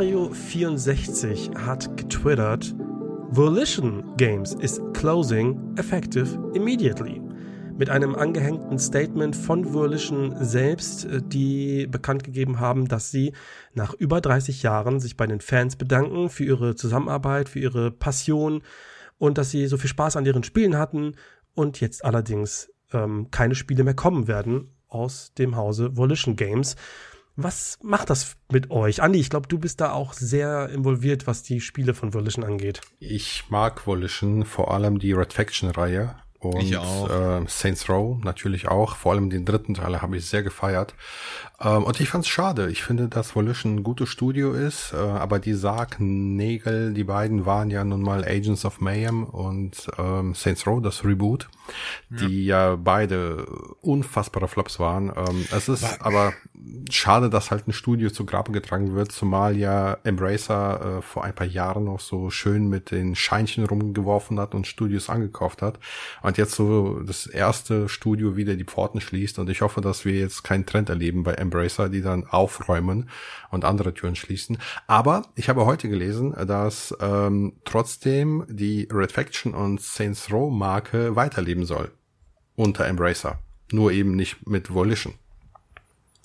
Wario64 hat getwittert, Volition Games is closing effective immediately. Mit einem angehängten Statement von Volition selbst, äh, die bekannt gegeben haben, dass sie nach über 30 Jahren sich bei den Fans bedanken für ihre Zusammenarbeit, für ihre Passion und dass sie so viel Spaß an ihren Spielen hatten und jetzt allerdings ähm, keine Spiele mehr kommen werden aus dem Hause Volition Games. Was macht das mit euch? Andi, ich glaube, du bist da auch sehr involviert, was die Spiele von Volition angeht. Ich mag Volition, vor allem die Red Faction-Reihe. Und ich auch. Äh, Saints Row natürlich auch. Vor allem den dritten Teil habe ich sehr gefeiert. Ähm, und ich fand es schade. Ich finde, dass Volition ein gutes Studio ist, äh, aber die Sargnägel, die beiden waren ja nun mal Agents of Mayhem und ähm, Saints Row, das Reboot, ja. die ja beide unfassbare Flops waren. Ähm, es ist War aber schade, dass halt ein Studio zu Grabe getragen wird, zumal ja Embracer äh, vor ein paar Jahren noch so schön mit den Scheinchen rumgeworfen hat und Studios angekauft hat. Und jetzt so das erste Studio wieder die Pforten schließt und ich hoffe, dass wir jetzt keinen Trend erleben bei Embracer, die dann aufräumen und andere Türen schließen. Aber ich habe heute gelesen, dass ähm, trotzdem die Red Faction und Saints Row Marke weiterleben soll unter Embracer. Nur eben nicht mit Volition.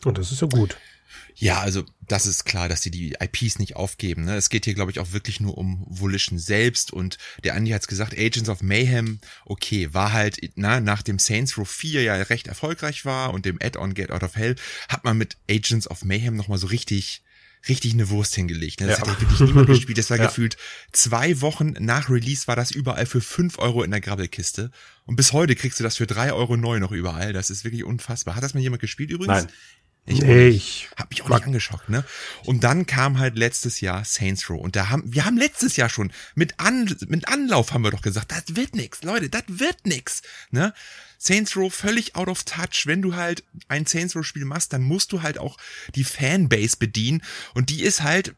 Und das ist ja gut. Ja, also das ist klar, dass sie die IPs nicht aufgeben. Ne? Es geht hier, glaube ich, auch wirklich nur um Volition selbst. Und der Andy hat's gesagt, Agents of Mayhem, okay, war halt, na, nach dem Saints Row 4 ja recht erfolgreich war und dem Add-on Get Out of Hell, hat man mit Agents of Mayhem nochmal so richtig richtig eine Wurst hingelegt. Ne? Das ja. hat ja wirklich niemand gespielt. Das war ja. gefühlt zwei Wochen nach Release war das überall für fünf Euro in der Grabbelkiste. Und bis heute kriegst du das für drei Euro neu noch überall. Das ist wirklich unfassbar. Hat das mal jemand gespielt übrigens? Nein. Ich, nee, ich hab mich auch nicht angeschockt, ne? Und dann kam halt letztes Jahr Saints Row und da haben wir haben letztes Jahr schon mit An, mit Anlauf haben wir doch gesagt, das wird nix, Leute, das wird nix, ne? Saints Row völlig out of touch. Wenn du halt ein Saints Row Spiel machst, dann musst du halt auch die Fanbase bedienen und die ist halt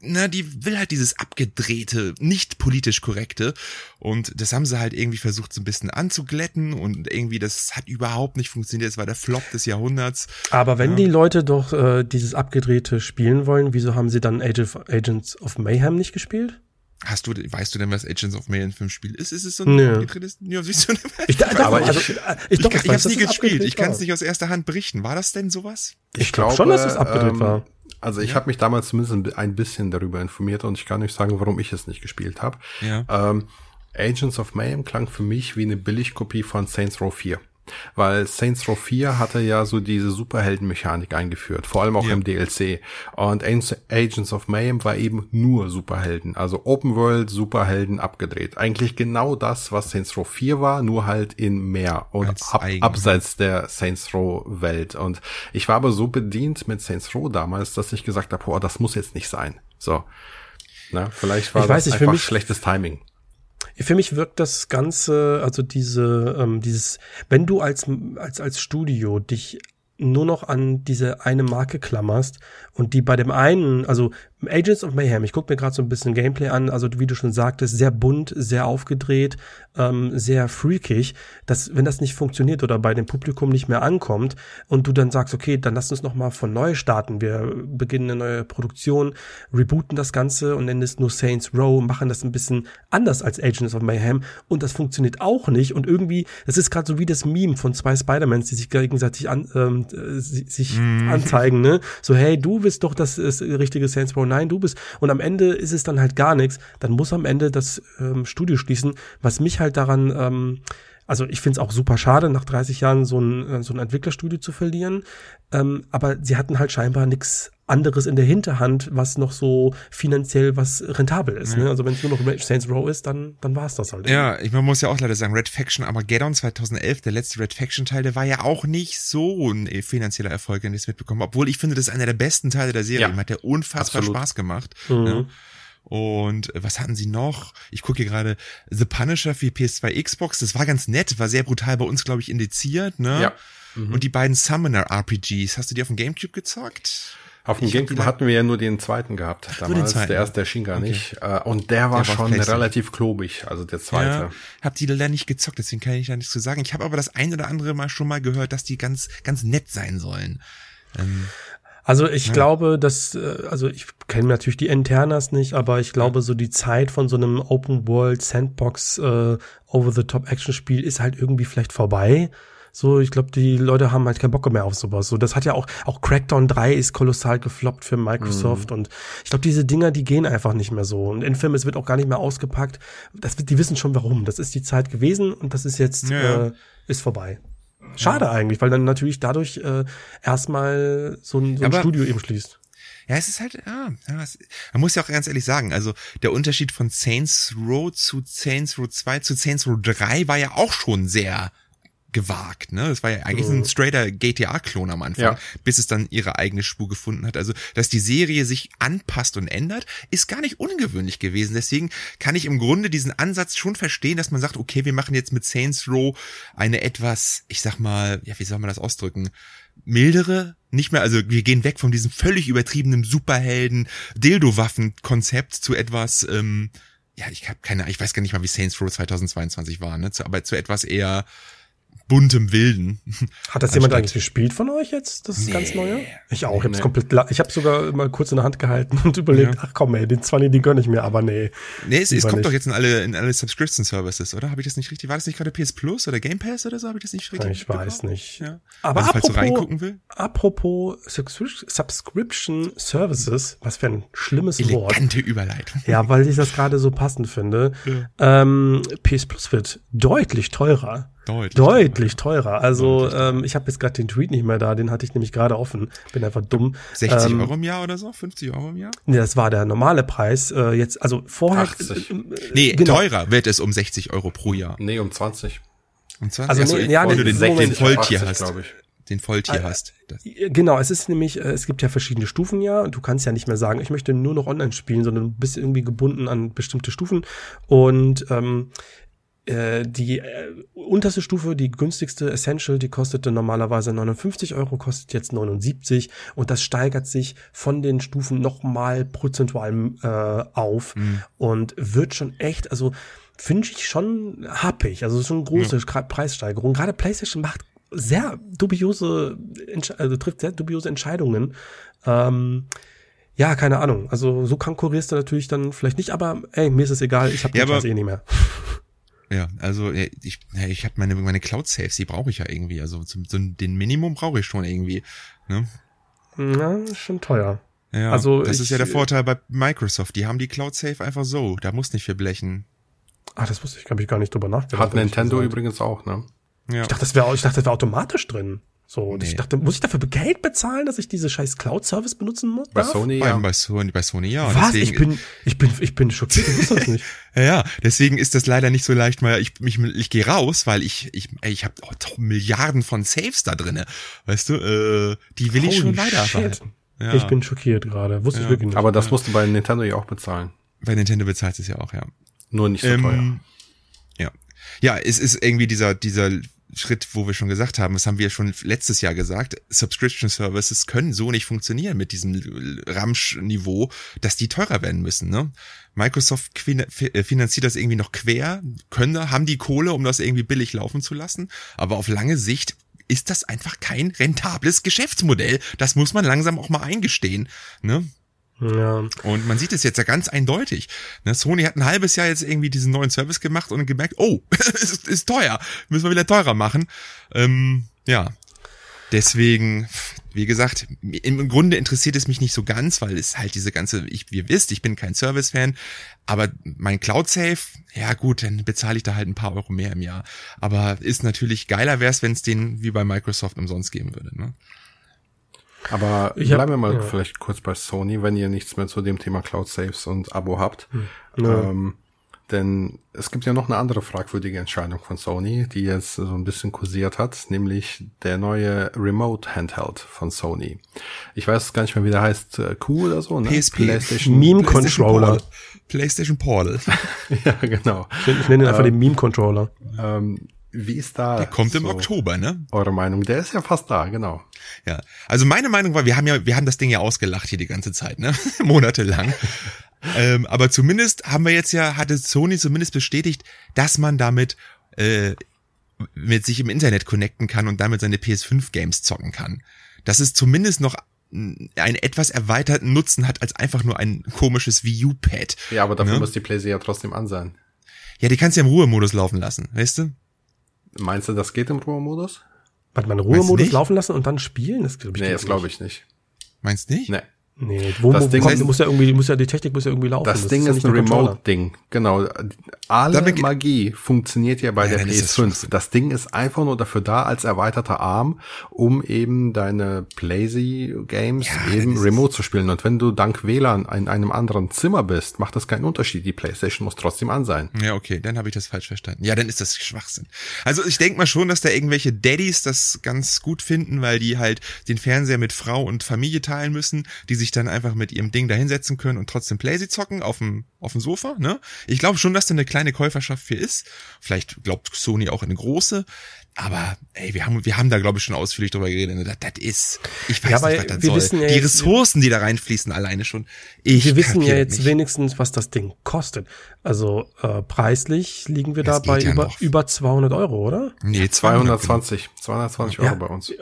na, die will halt dieses abgedrehte, nicht politisch korrekte. Und das haben sie halt irgendwie versucht, so ein bisschen anzuglätten und irgendwie, das hat überhaupt nicht funktioniert. Das war der Flop des Jahrhunderts. Aber wenn ja. die Leute doch äh, dieses abgedrehte spielen wollen, wieso haben sie dann Age of, Agents of Mayhem nicht gespielt? Hast du, weißt du denn, was Agents of Mayhem für ein Spiel ist? Ist es so ein nee. abgedrehtes? Ja, siehst du, ich, doch, aber also, ich, ich, doch, ich, ich, ich hab's nie gespielt. Ich kann es nicht aus erster Hand berichten. War das denn sowas? Ich, ich glaube schon, dass es abgedreht ähm, war. Also ich ja. habe mich damals zumindest ein bisschen darüber informiert und ich kann euch sagen, warum ich es nicht gespielt habe. Ja. Ähm, Agents of Mayhem klang für mich wie eine Billigkopie von Saints Row 4. Weil Saints Row 4 hatte ja so diese Superheldenmechanik eingeführt, vor allem auch ja. im DLC. Und Agents of Mayhem war eben nur Superhelden, also Open World Superhelden abgedreht. Eigentlich genau das, was Saints Row 4 war, nur halt in mehr und ab, abseits der Saints Row Welt. Und ich war aber so bedient mit Saints Row damals, dass ich gesagt habe, oh, das muss jetzt nicht sein. So. Na, vielleicht war ich das nicht, einfach schlechtes Timing. Für mich wirkt das Ganze, also diese, ähm, dieses, wenn du als, als, als Studio dich nur noch an diese eine Marke klammerst und die bei dem einen, also Agents of Mayhem, ich gucke mir gerade so ein bisschen Gameplay an, also wie du schon sagtest, sehr bunt, sehr aufgedreht, ähm, sehr freakig, dass wenn das nicht funktioniert oder bei dem Publikum nicht mehr ankommt und du dann sagst, okay, dann lass uns noch mal von neu starten, wir beginnen eine neue Produktion, rebooten das Ganze und nennen es nur Saints Row, machen das ein bisschen anders als Agents of Mayhem und das funktioniert auch nicht und irgendwie, das ist gerade so wie das Meme von zwei Spider-Mans, die sich gegenseitig an, ähm, äh, sich mm. anzeigen, ne? So, hey, du bist doch das, das richtige Saints Row nein, du bist. Und am Ende ist es dann halt gar nichts. Dann muss am Ende das ähm, Studio schließen. Was mich halt daran, ähm, also ich finde es auch super schade, nach 30 Jahren so ein, äh, so ein Entwicklerstudio zu verlieren. Ähm, aber sie hatten halt scheinbar nichts anderes in der Hinterhand, was noch so finanziell was rentabel ist. Ja. Ne? Also wenn es nur noch Saints Row ist, dann, dann war es das halt. Ja, ich man muss ja auch leider sagen, Red Faction Armageddon 2011, der letzte Red Faction Teil, der war ja auch nicht so ein finanzieller Erfolg, wenn ich es mitbekommen Obwohl ich finde, das ist einer der besten Teile der Serie. Ja. Hat der unfassbar Absolut. Spaß gemacht. Mhm. Ja. Und was hatten sie noch? Ich gucke hier gerade The Punisher für PS2 Xbox. Das war ganz nett, war sehr brutal bei uns, glaube ich, indiziert, ne? Ja. Mhm. Und die beiden Summoner RPGs, hast du die auf dem Gamecube gezockt? Auf dem Gamecube hatten wir ja nur den zweiten gehabt damals. Zweiten. Der erste erschien gar okay. nicht. Äh, und der war, der war schon relativ klobig, also der zweite. Ja, hab die leider nicht gezockt, deswegen kann ich da nichts zu sagen. Ich habe aber das ein oder andere Mal schon mal gehört, dass die ganz, ganz nett sein sollen. Ähm, also ich ja. glaube, dass, äh, also ich kenne natürlich die Internas nicht, aber ich glaube, so die Zeit von so einem Open World Sandbox äh, Over-the-Top-Action-Spiel ist halt irgendwie vielleicht vorbei. So, ich glaube, die Leute haben halt keinen Bock mehr auf sowas. So, das hat ja auch, auch Crackdown 3 ist kolossal gefloppt für Microsoft mhm. und ich glaube, diese Dinger, die gehen einfach nicht mehr so. Und Infamous wird auch gar nicht mehr ausgepackt. Das, die wissen schon warum. Das ist die Zeit gewesen und das ist jetzt, ja. äh, ist vorbei. Schade ja. eigentlich, weil dann natürlich dadurch äh, erstmal so ein, so ein Studio eben schließt. Ja, es ist halt, ja, man muss ja auch ganz ehrlich sagen, also der Unterschied von Saints Row zu Saints Row 2 zu Saints Row 3 war ja auch schon sehr gewagt, ne? Das war ja eigentlich mhm. ein straighter GTA-Klon am Anfang, ja. bis es dann ihre eigene Spur gefunden hat. Also, dass die Serie sich anpasst und ändert, ist gar nicht ungewöhnlich gewesen. Deswegen kann ich im Grunde diesen Ansatz schon verstehen, dass man sagt, okay, wir machen jetzt mit Saints Row eine etwas, ich sag mal, ja, wie soll man das ausdrücken? mildere, nicht mehr, also wir gehen weg von diesem völlig übertriebenen Superhelden Dildo-Waffen-Konzept zu etwas, ähm, ja, ich habe keine, ich weiß gar nicht mal, wie Saints Row 2022 war, ne, zu, aber zu etwas eher buntem Wilden. Hat das jemand eigentlich gespielt von euch jetzt, das nee. ganz neue? Ich auch, ich hab's nee. komplett, ich habe sogar mal kurz in der Hand gehalten und überlegt, ja. ach komm ey, den 20, den gönn ich mir, aber nee. Nee, es, es kommt nicht. doch jetzt in alle, in alle Subscription Services, oder? Habe ich das nicht richtig, war das nicht gerade PS Plus oder Game Pass oder so? Habe ich das nicht richtig Ich weiß nicht. Ja. Aber also, apropos, reingucken will. apropos Subscription Services, was für ein schlimmes Elegante Wort. Elegante Überleitung. Ja, weil ich das gerade so passend finde. Ja. Ähm, PS Plus wird deutlich teurer. Deutlich, Deutlich teurer. Also Deutlich ähm, ich habe jetzt gerade den Tweet nicht mehr da, den hatte ich nämlich gerade offen. Bin einfach dumm. 60 ähm, Euro im Jahr oder so? 50 Euro im Jahr? Nee, das war der normale Preis. Äh, jetzt, also vorher. 80. Äh, nee, genau. teurer wird es um 60 Euro pro Jahr. Nee, um 20. Um 20? Also, nee, ja, wenn du den, den Volltier hast. Ich. Den Volltier äh, hast. Das. Genau, es ist nämlich, äh, es gibt ja verschiedene Stufen ja und du kannst ja nicht mehr sagen, ich möchte nur noch online spielen, sondern du bist irgendwie gebunden an bestimmte Stufen und ähm, äh, die äh, unterste Stufe, die günstigste Essential, die kostete normalerweise 59 Euro, kostet jetzt 79 und das steigert sich von den Stufen nochmal prozentual äh, auf mhm. und wird schon echt, also finde ich schon happig, also schon eine große ja. Preissteigerung. Gerade PlayStation macht sehr dubiose, also trifft sehr dubiose Entscheidungen. Ähm, ja, keine Ahnung. Also so konkurrierst du natürlich dann vielleicht nicht, aber ey, mir ist es egal, ich habe ja, den eh nicht mehr. Ja, also ich, ich habe meine, meine Cloud-Saves, die brauche ich ja irgendwie. Also zum, zum, den Minimum brauche ich schon irgendwie. Ne? Ja, ist schon teuer. Ja, also das ich, ist ja der Vorteil bei Microsoft. Die haben die Cloud Save einfach so. Da muss nicht viel blechen. Ah, das wusste ich, habe ich gar nicht drüber nachgedacht. Hat Nintendo übrigens auch, ne? Ja. Ich dachte, das wäre, ich dachte, das wäre automatisch drin. So, und nee. ich dachte, muss ich dafür Geld bezahlen, dass ich diese scheiß Cloud-Service benutzen muss? Bei darf? Sony, ja. Bei Sony, bei Sony, ja. Was? Deswegen, ich bin, ich bin, ich bin schockiert, ich wusste das nicht. ja, deswegen ist das leider nicht so leicht, weil ich, mich, ich gehe raus, weil ich, ich, ey, ich habe oh, Milliarden von Saves da drinne. Weißt du, äh, die will Holy ich schon weiterhalten. Ja. Ich bin schockiert gerade, wusste ja. ich wirklich nicht. Aber das ja. musst du bei Nintendo ja auch bezahlen. Bei Nintendo bezahlt es ja auch, ja. Nur nicht so ähm, teuer. Ja. Ja, es ist irgendwie dieser, dieser Schritt, wo wir schon gesagt haben, das haben wir schon letztes Jahr gesagt, Subscription Services können so nicht funktionieren mit diesem Ramsch-Niveau, dass die teurer werden müssen. Ne? Microsoft äh, finanziert das irgendwie noch quer, können, haben die Kohle, um das irgendwie billig laufen zu lassen, aber auf lange Sicht ist das einfach kein rentables Geschäftsmodell. Das muss man langsam auch mal eingestehen. Ne? Ja. Und man sieht es jetzt ja ganz eindeutig. Ne, Sony hat ein halbes Jahr jetzt irgendwie diesen neuen Service gemacht und gemerkt, oh, ist, ist teuer, müssen wir wieder teurer machen. Ähm, ja, deswegen, wie gesagt, im Grunde interessiert es mich nicht so ganz, weil es halt diese ganze, ich, ihr wisst, ich bin kein Service-Fan, aber mein Cloud Safe, ja gut, dann bezahle ich da halt ein paar Euro mehr im Jahr. Aber ist natürlich geiler wäre es, wenn es den wie bei Microsoft umsonst geben würde. Ne? Aber ich bleiben wir mal ja. vielleicht kurz bei Sony, wenn ihr nichts mehr zu dem Thema Cloud Saves und Abo habt. Hm. Ja. Ähm, denn es gibt ja noch eine andere fragwürdige Entscheidung von Sony, die jetzt so ein bisschen kursiert hat, nämlich der neue Remote Handheld von Sony. Ich weiß gar nicht mehr, wie der heißt, äh, Q oder so, ne? PSP. PlayStation Meme Controller. PlayStation Portal. ja, genau. Ich, ich nenne ihn einfach ähm, den Meme Controller. Ähm, wie ist da? Der kommt so im Oktober, ne? Eure Meinung? Der ist ja fast da, genau. Ja. Also meine Meinung war, wir haben ja, wir haben das Ding ja ausgelacht hier die ganze Zeit, ne? Monatelang. ähm, aber zumindest haben wir jetzt ja, hatte Sony zumindest bestätigt, dass man damit äh, mit sich im Internet connecten kann und damit seine PS5 Games zocken kann. Das ist zumindest noch einen etwas erweiterten Nutzen hat als einfach nur ein komisches Wii U-Pad. Ja, aber dafür ne? muss die PlayStation ja trotzdem an sein. Ja, die kannst du ja im Ruhemodus laufen lassen, weißt du? Meinst du, das geht im Ruhemodus? Warte mal, Ruhemodus laufen lassen und dann spielen? Das glaube ich Nee, das glaube ich nicht. Meinst du nicht? Nee. Nee, wo, das wo, Ding kommt, muss ja irgendwie, muss ja, die Technik muss ja irgendwie laufen. Das, das Ding ist, ist ein Remote-Ding. Genau. Alle Magie funktioniert ja bei ja, der PS5. Das, das Ding ist einfach nur dafür da als erweiterter Arm, um eben deine Playsy-Games ja, eben remote zu spielen. Und wenn du dank WLAN in einem anderen Zimmer bist, macht das keinen Unterschied. Die Playstation muss trotzdem an sein. Ja, okay, dann habe ich das falsch verstanden. Ja, dann ist das Schwachsinn. Also ich denke mal schon, dass da irgendwelche Daddies das ganz gut finden, weil die halt den Fernseher mit Frau und Familie teilen müssen, die sich sich dann einfach mit ihrem Ding dahinsetzen können und trotzdem Playsee zocken auf dem, auf dem Sofa, ne? Ich glaube schon, dass da eine kleine Käuferschaft für ist. Vielleicht glaubt Sony auch eine große. Aber ey, wir haben, wir haben da glaube ich schon ausführlich drüber geredet. Ne? Das, das ist, ich weiß ja, nicht, was das wir soll. Wissen ja die Ressourcen, die da reinfließen, alleine schon. Ich wir wissen ja jetzt nicht. wenigstens, was das Ding kostet. Also äh, preislich liegen wir das da bei ja über, über 200 Euro, oder? Nee, 220, 220 Euro ja, bei uns. Äh,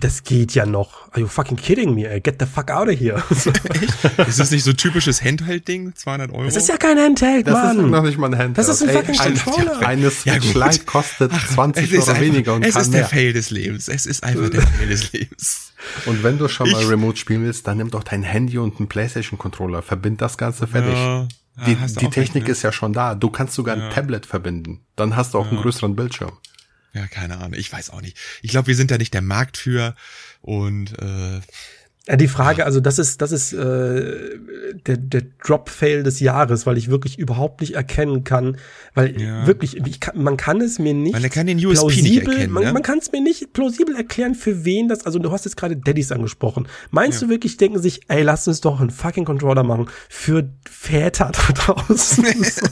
das geht ja noch. Are you fucking kidding me? Ey? Get the fuck out of here. Echt? Ist das nicht so typisches Handheld-Ding? 200 Euro? Das ist ja kein Handheld, Mann. Das ist noch nicht mal ein Handheld. Das ist ein fucking Ey, Controller. Eine Switch Lite kostet 20 Euro weniger und es kann ist mehr. der Fail des Lebens. Es ist einfach der Fail des Lebens. Und wenn du schon mal ich, Remote spielen willst, dann nimm doch dein Handy und einen PlayStation-Controller. Verbind das Ganze fertig. Ja, die, ja, die Technik recht, ne? ist ja schon da. Du kannst sogar ja. ein Tablet verbinden. Dann hast du auch einen größeren Bildschirm. Ja, keine Ahnung. Ich weiß auch nicht. Ich glaube, wir sind da nicht der Markt für. Und äh, ja, die Frage, also das ist, das ist äh, der, der Drop-Fail des Jahres, weil ich wirklich überhaupt nicht erkennen kann, weil ja. wirklich, ich kann, man kann es mir nicht. Man kann den USP plausibel, nicht erkennen. Man, ne? man kann es mir nicht plausibel erklären, für wen das, also du hast jetzt gerade Daddys angesprochen. Meinst ja. du wirklich, denken sich, ey, lass uns doch einen fucking Controller machen für Väter da draußen? so,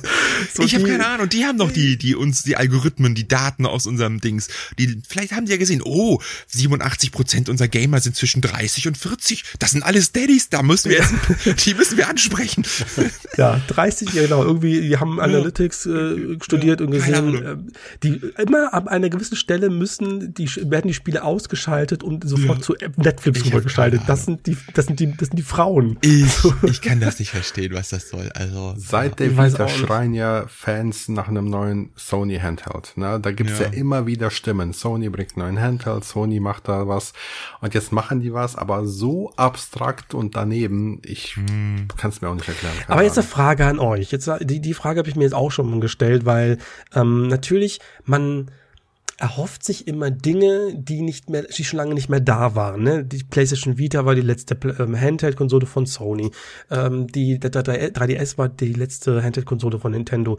so ich habe keine Ahnung, die haben doch die, die uns, die Algorithmen, die Daten aus unserem Dings. Die, vielleicht haben die ja gesehen, oh, 87 Prozent unserer Gamer sind zwischen 30 und 40 40, das sind alles Daddies, da müssen wir jetzt, die müssen wir ansprechen. Ja, 30, ja genau, irgendwie, die haben Analytics äh, studiert ja, und gesehen, äh, die immer ab einer gewissen Stelle müssen die werden die Spiele ausgeschaltet und sofort ja. zu Netflix rübergeschaltet. Das sind die das sind die das sind die Frauen. Ich, ich kann das nicht verstehen, was das soll. Also seit der Vita schreien ja Fans nach einem neuen Sony Handheld, ne? Da gibt's ja. ja immer wieder Stimmen. Sony bringt einen neuen Handheld, Sony macht da was und jetzt machen die was, aber so abstrakt und daneben, ich hm. kann es mir auch nicht erklären. Aber jetzt eine Frage an euch. Jetzt, die, die Frage habe ich mir jetzt auch schon gestellt, weil ähm, natürlich man erhofft sich immer Dinge, die nicht mehr, die schon lange nicht mehr da waren. Ne? Die PlayStation Vita war die letzte ähm, Handheld-Konsole von Sony. Ähm, die der 3DS war die letzte Handheld-Konsole von Nintendo.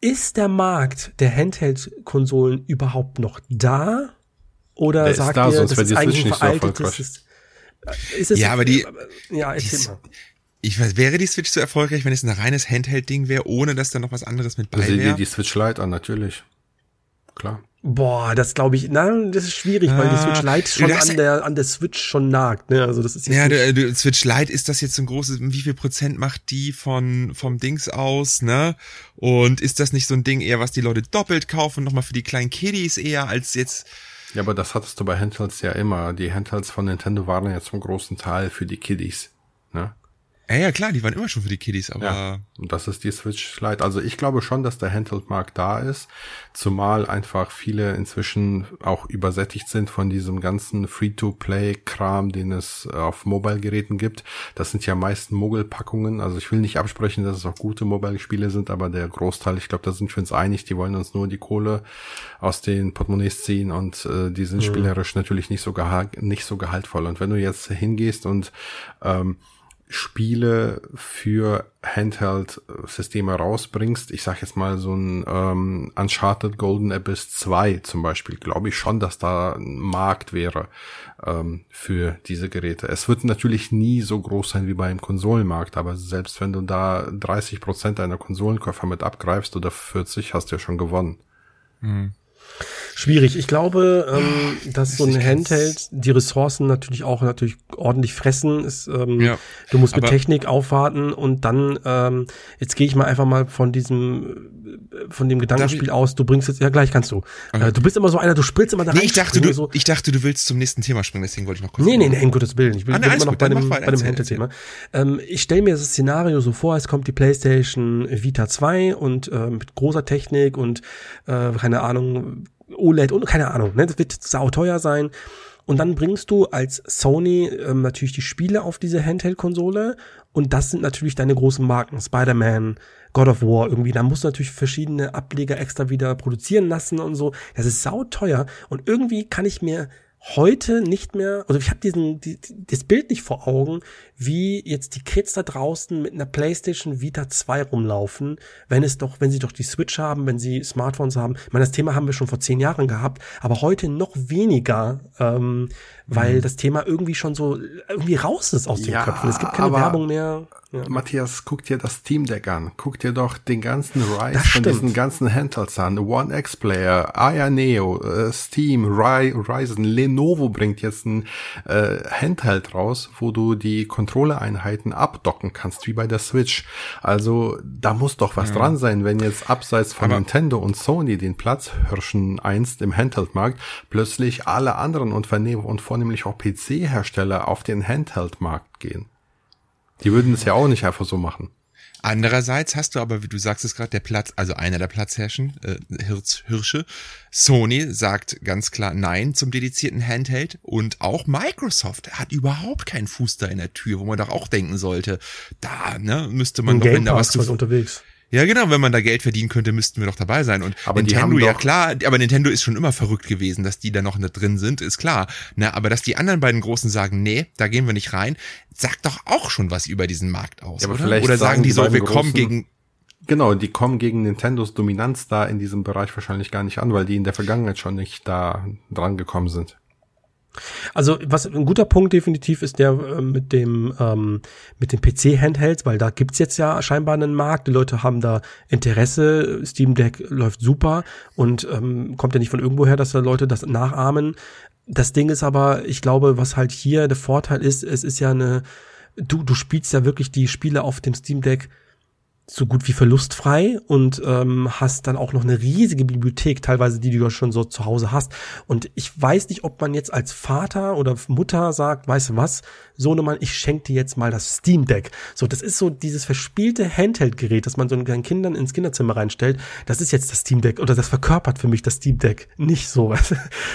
Ist der Markt der Handheld-Konsolen überhaupt noch da? Oder der sagt da, ihr, das ist eigentlich veraltetes, ist ja, aber die, ja, erzähl die, mal. Ich weiß, wäre die Switch so erfolgreich, wenn es ein reines Handheld-Ding wäre, ohne dass da noch was anderes mit bei wäre? Also die, die Switch Lite an, natürlich. Klar. Boah, das glaube ich, na, das ist schwierig, ah, weil die Switch Lite schon an der, an der Switch schon nagt, ne, also das ist jetzt Ja, der, der Switch Lite ist das jetzt so ein großes, wie viel Prozent macht die von, vom Dings aus, ne? Und ist das nicht so ein Ding eher, was die Leute doppelt kaufen, nochmal für die kleinen Kiddies eher, als jetzt, ja, aber das hattest du bei Handhelds ja immer. Die Handhelds von Nintendo waren ja zum großen Teil für die Kiddies. Ne? Ja, ja, klar, die waren immer schon für die Kiddies, aber. Ja, und das ist die Switch Lite. Also ich glaube schon, dass der Handheld-Markt da ist, zumal einfach viele inzwischen auch übersättigt sind von diesem ganzen Free-to-Play-Kram, den es auf Mobile-Geräten gibt. Das sind ja meist Mogelpackungen. Also ich will nicht absprechen, dass es auch gute Mobile-Spiele sind, aber der Großteil, ich glaube, da sind wir uns einig, die wollen uns nur die Kohle aus den Portemonnaies ziehen und äh, die sind mhm. spielerisch natürlich nicht so, nicht so gehaltvoll. Und wenn du jetzt hingehst und ähm, Spiele für Handheld-Systeme rausbringst, ich sag jetzt mal so ein ähm, Uncharted Golden Abyss 2 zum Beispiel, glaube ich schon, dass da ein Markt wäre ähm, für diese Geräte. Es wird natürlich nie so groß sein wie beim Konsolenmarkt, aber selbst wenn du da 30 Prozent deiner Konsolenkäufer mit abgreifst oder 40, hast du ja schon gewonnen. Mhm. Schwierig. Ich glaube, ähm, dass so ein Handheld die Ressourcen natürlich auch natürlich ordentlich fressen. Ist, ähm, ja, du musst mit Technik aufwarten und dann, ähm, jetzt gehe ich mal einfach mal von diesem von dem Gedankenspiel aus, du bringst jetzt, ja gleich kannst du. Okay. Äh, du bist immer so einer, du spielst immer da nee, rein. Ich dachte, du, so. ich dachte, du willst zum nächsten Thema springen, deswegen wollte ich noch kurz. Nee, nee, nee, um Gottes Willen. Ich bin, ah, nee, immer noch gut, bei dem, bei dem Handheld-Thema. Ähm, ich stelle mir das Szenario so vor, es kommt die PlayStation Vita 2 und äh, mit großer Technik und äh, keine Ahnung, OLED und keine Ahnung, ne? Das wird sauteuer sein. Und dann bringst du als Sony ähm, natürlich die Spiele auf diese Handheld-Konsole und das sind natürlich deine großen Marken. Spider-Man, God of War irgendwie. Da musst du natürlich verschiedene Ableger extra wieder produzieren lassen und so. Das ist sauteuer. Und irgendwie kann ich mir heute nicht mehr, also ich habe diesen die, das Bild nicht vor Augen, wie jetzt die Kids da draußen mit einer PlayStation Vita 2 rumlaufen, wenn es doch, wenn sie doch die Switch haben, wenn sie Smartphones haben. Ich meine, das Thema haben wir schon vor zehn Jahren gehabt, aber heute noch weniger, ähm, weil mhm. das Thema irgendwie schon so irgendwie raus ist aus den ja, Köpfen. Es gibt keine Werbung mehr. Ja. Matthias, guck dir das Steam Deck an. Guck dir doch den ganzen Rise von diesen ganzen Handhelds an. One X Player, Aya Neo, äh, Steam, Ry Ryzen, Lenovo bringt jetzt ein äh, Handheld raus, wo du die Controller-Einheiten abdocken kannst, wie bei der Switch. Also da muss doch was ja. dran sein, wenn jetzt abseits von Aber Nintendo und Sony den Platz hirschen einst im Handheld-Markt, plötzlich alle anderen Unternehmen und vornehmlich auch PC-Hersteller auf den Handheld-Markt gehen. Die würden es ja auch nicht einfach so machen. Andererseits hast du aber, wie du sagst es gerade, der Platz, also einer der Platzherrschen, äh, Hirz, Hirsche. Sony sagt ganz klar Nein zum dedizierten Handheld und auch Microsoft hat überhaupt keinen Fuß da in der Tür, wo man doch auch denken sollte, da ne, müsste man doch, wenn da was zu unterwegs. Ja, genau, wenn man da Geld verdienen könnte, müssten wir doch dabei sein. Und aber Nintendo, ja klar, aber Nintendo ist schon immer verrückt gewesen, dass die da noch nicht drin sind, ist klar. Na, aber dass die anderen beiden Großen sagen, nee, da gehen wir nicht rein, sagt doch auch schon was über diesen Markt aus, ja, aber oder? Vielleicht oder sagen, sagen die so, wir kommen gegen Genau, die kommen gegen Nintendos Dominanz da in diesem Bereich wahrscheinlich gar nicht an, weil die in der Vergangenheit schon nicht da dran gekommen sind. Also was ein guter Punkt definitiv ist der äh, mit dem ähm, mit dem PC-Handhelds, weil da gibt's jetzt ja scheinbar einen Markt. Die Leute haben da Interesse. Steam Deck läuft super und ähm, kommt ja nicht von irgendwoher, dass da Leute das nachahmen. Das Ding ist aber, ich glaube, was halt hier der Vorteil ist, es ist ja eine, du du spielst ja wirklich die Spiele auf dem Steam Deck so gut wie verlustfrei und ähm, hast dann auch noch eine riesige Bibliothek, teilweise die, du schon so zu Hause hast. Und ich weiß nicht, ob man jetzt als Vater oder Mutter sagt, weißt du was, Sohnemann, ich schenke dir jetzt mal das Steam Deck. So, das ist so dieses verspielte Handheld-Gerät, das man so den Kindern ins Kinderzimmer reinstellt. Das ist jetzt das Steam Deck oder das verkörpert für mich das Steam Deck. Nicht so?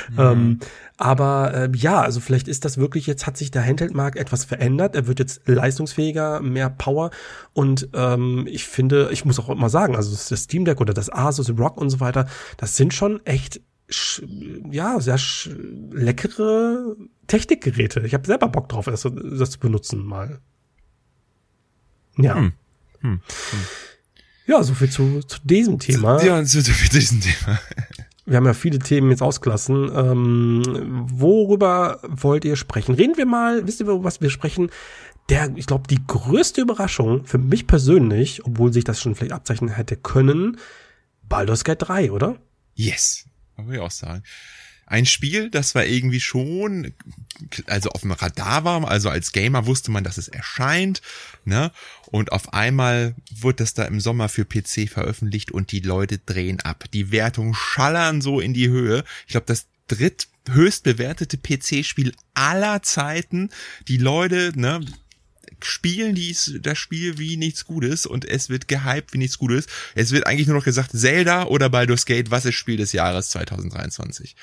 Mhm. Ähm, aber äh, ja, also vielleicht ist das wirklich, jetzt hat sich der Handheld-Markt etwas verändert. Er wird jetzt leistungsfähiger, mehr Power. Und ähm, ich finde, ich muss auch immer sagen, also das Steam Deck oder das Asus Rock und so weiter, das sind schon echt ja, sehr leckere Technikgeräte. Ich habe selber Bock drauf, das, das, zu benutzen mal. Ja. Hm. Hm. Hm. Ja, so viel zu, zu diesem Thema. Ja, so viel zu diesem Thema wir haben ja viele Themen jetzt ausgelassen. Ähm, worüber wollt ihr sprechen? Reden wir mal, wisst ihr, was wir sprechen? Der, ich glaube, die größte Überraschung für mich persönlich, obwohl sich das schon vielleicht abzeichnen hätte können, Baldur's Gate 3, oder? Yes, würde ich auch sagen ein Spiel, das war irgendwie schon, also auf dem Radar war, also als Gamer wusste man, dass es erscheint, ne? Und auf einmal wird das da im Sommer für PC veröffentlicht und die Leute drehen ab. Die Wertungen schallern so in die Höhe. Ich glaube, das dritthöchst bewertete PC-Spiel aller Zeiten. Die Leute, ne, spielen dies, das Spiel wie nichts Gutes und es wird gehypt wie nichts Gutes. Es wird eigentlich nur noch gesagt, Zelda oder Baldur's Gate, was ist Spiel des Jahres 2023?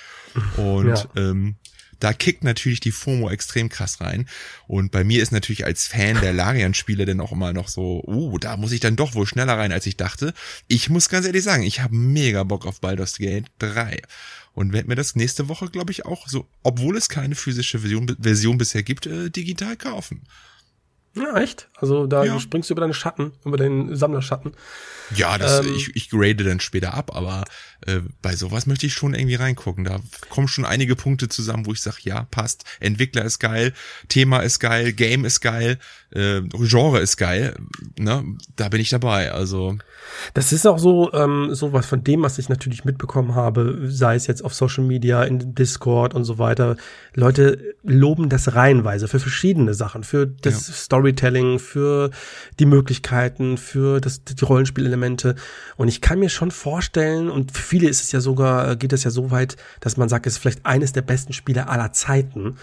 Und ja. ähm, da kickt natürlich die FOMO extrem krass rein. Und bei mir ist natürlich als Fan der Larian-Spiele dann auch immer noch so, uh, da muss ich dann doch wohl schneller rein, als ich dachte. Ich muss ganz ehrlich sagen, ich habe mega Bock auf Baldur's Gate 3 und werde mir das nächste Woche, glaube ich, auch so, obwohl es keine physische Version, Version bisher gibt, äh, digital kaufen. Ja, echt? Also da ja. springst du über deine Schatten, über den Sammlerschatten. Ja, das, ähm, ich, ich grade dann später ab, aber äh, bei sowas möchte ich schon irgendwie reingucken. Da kommen schon einige Punkte zusammen, wo ich sage, ja, passt. Entwickler ist geil, Thema ist geil, Game ist geil, äh, Genre ist geil. Ne? Da bin ich dabei. Also das ist auch so, ähm, so was von dem, was ich natürlich mitbekommen habe, sei es jetzt auf Social Media, in Discord und so weiter. Leute loben das reihenweise für verschiedene Sachen, für das ja. Storytelling, für die Möglichkeiten, für das, die Rollenspielelemente. Und ich kann mir schon vorstellen, und für viele ist es ja sogar, geht es ja so weit, dass man sagt, es ist vielleicht eines der besten Spiele aller Zeiten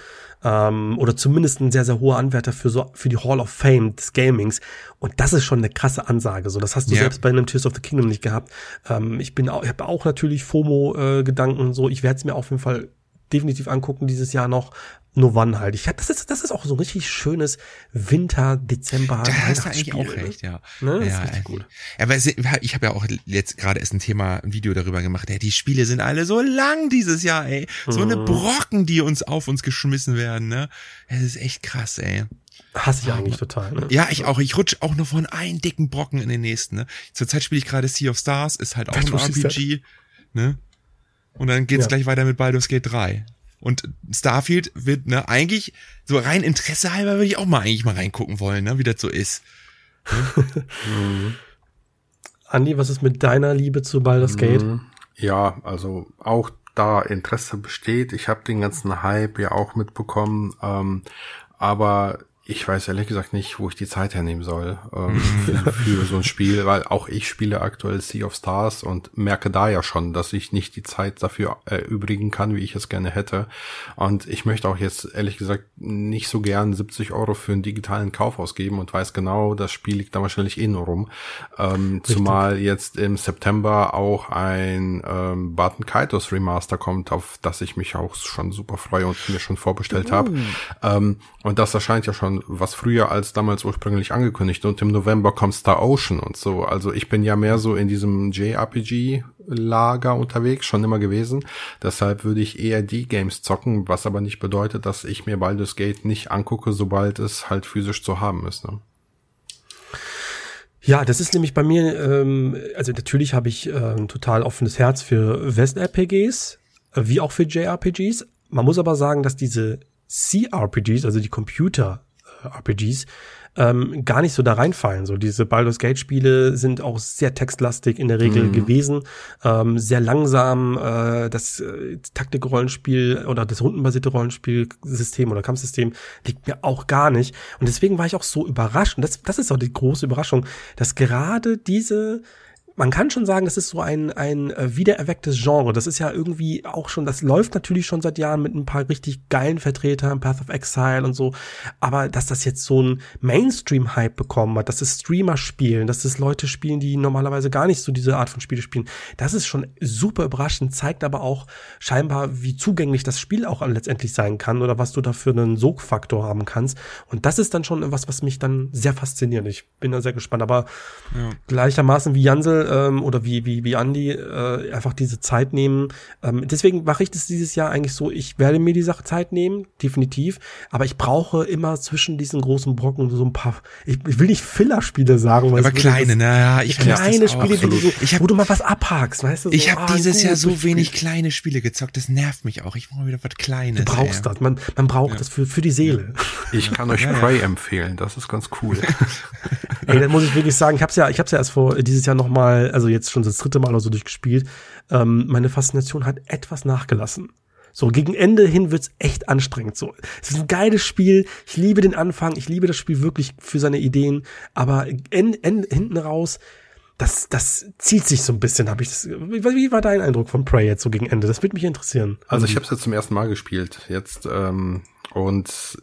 ähm, oder zumindest ein sehr, sehr hoher Anwärter für so für die Hall of Fame des Gamings. Und das ist schon eine krasse Ansage. So, das hast du yeah. selbst bei einem Tears of the Kingdom nicht gehabt. Ähm, ich bin auch, ich habe auch natürlich FOMO-Gedanken. Äh, so, ich werde es mir auf jeden Fall definitiv angucken dieses Jahr noch nur wann halt. Ich das ist das ist auch so ein richtig schönes Winter Dezember. Da hast du eigentlich auch recht, ja. Ne? Das ja, ist richtig gut. Aber ich habe ja auch jetzt gerade erst ein Thema, ein Video darüber gemacht. Ja, die Spiele sind alle so lang dieses Jahr, ey. So eine mhm. Brocken, die uns auf uns geschmissen werden, ne? Es ist echt krass, ey. Hasse ich eigentlich total. Ne? Ja, ich auch. Ich rutsche auch nur von einem dicken Brocken in den nächsten. Ne? Zurzeit spiele ich gerade Sea of Stars, ist halt auch ein RPG. Ne? Und dann geht's ja. gleich weiter mit Baldur's Gate 3. Und Starfield wird, ne, eigentlich, so rein Interesse halber würde ich auch mal eigentlich mal reingucken wollen, ne, wie das so ist. Mhm. Andi, was ist mit deiner Liebe zu Baldur's Gate? Mhm. Ja, also auch da Interesse besteht. Ich habe den ganzen Hype ja auch mitbekommen. Ähm, aber ich weiß ehrlich gesagt nicht, wo ich die Zeit hernehmen soll ähm, für, so ein Spiel, weil auch ich spiele aktuell Sea of Stars und merke da ja schon, dass ich nicht die Zeit dafür erübrigen kann, wie ich es gerne hätte. Und ich möchte auch jetzt ehrlich gesagt nicht so gern 70 Euro für einen digitalen Kauf ausgeben und weiß genau, das Spiel liegt da wahrscheinlich eh nur rum. Ähm, zumal jetzt im September auch ein ähm, Barton Kaitos Remaster kommt, auf das ich mich auch schon super freue und mir schon vorbestellt habe. Ähm, und das erscheint ja schon was früher als damals ursprünglich angekündigt. Und im November kommt Star Ocean und so. Also ich bin ja mehr so in diesem JRPG-Lager unterwegs, schon immer gewesen. Deshalb würde ich eher die Games zocken, was aber nicht bedeutet, dass ich mir Baldur's Gate nicht angucke, sobald es halt physisch zu haben ist. Ne? Ja, das ist nämlich bei mir, ähm, also natürlich habe ich äh, ein total offenes Herz für West-RPGs, äh, wie auch für JRPGs. Man muss aber sagen, dass diese CRPGs, also die Computer RPGs, ähm, gar nicht so da reinfallen. So diese Baldur's Gate Spiele sind auch sehr textlastig in der Regel mhm. gewesen, ähm, sehr langsam. Äh, das äh, Taktik-Rollenspiel oder das rundenbasierte Rollenspielsystem oder Kampfsystem liegt mir auch gar nicht. Und deswegen war ich auch so überrascht. Und das, das ist auch die große Überraschung, dass gerade diese man kann schon sagen, das ist so ein, ein äh, wiedererwecktes Genre. Das ist ja irgendwie auch schon, das läuft natürlich schon seit Jahren mit ein paar richtig geilen Vertretern, Path of Exile und so. Aber dass das jetzt so ein Mainstream-Hype bekommen hat, dass es Streamer spielen, dass es Leute spielen, die normalerweise gar nicht so diese Art von Spiele spielen, das ist schon super überraschend, zeigt aber auch scheinbar, wie zugänglich das Spiel auch letztendlich sein kann oder was du da für einen Sogfaktor haben kannst. Und das ist dann schon was, was mich dann sehr fasziniert. Ich bin da sehr gespannt. Aber ja. gleichermaßen wie Jansel ähm, oder wie, wie, wie Andi äh, einfach diese Zeit nehmen. Ähm, deswegen mache ich das dieses Jahr eigentlich so, ich werde mir die Sache Zeit nehmen, definitiv, aber ich brauche immer zwischen diesen großen Brocken so ein paar, ich, ich will nicht Filler-Spiele sagen, weil aber kleine, naja, ich kleine Spiele, die du so, ich hab, wo du mal was abhakst, weißt du? So, ich habe ah, dieses gut, Jahr so wenig kleine Spiele gezockt, das nervt mich auch. Ich brauche wieder was Kleines. Du brauchst ey. das, man, man braucht ja. das für, für die Seele. Ich kann euch ja, Prey ja. empfehlen, das ist ganz cool. ey, dann muss ich wirklich sagen, ich habe ja, ich habe ja erst vor dieses Jahr noch mal also jetzt schon das dritte Mal oder so durchgespielt, ähm, meine Faszination hat etwas nachgelassen. So, gegen Ende hin wird's echt anstrengend. So, es ist ein geiles Spiel. Ich liebe den Anfang. Ich liebe das Spiel wirklich für seine Ideen. Aber en, en, hinten raus, das, das zieht sich so ein bisschen, habe ich das. Wie, war dein Eindruck von Prey jetzt so gegen Ende? Das würde mich interessieren. Also ich habe es jetzt zum ersten Mal gespielt jetzt ähm, und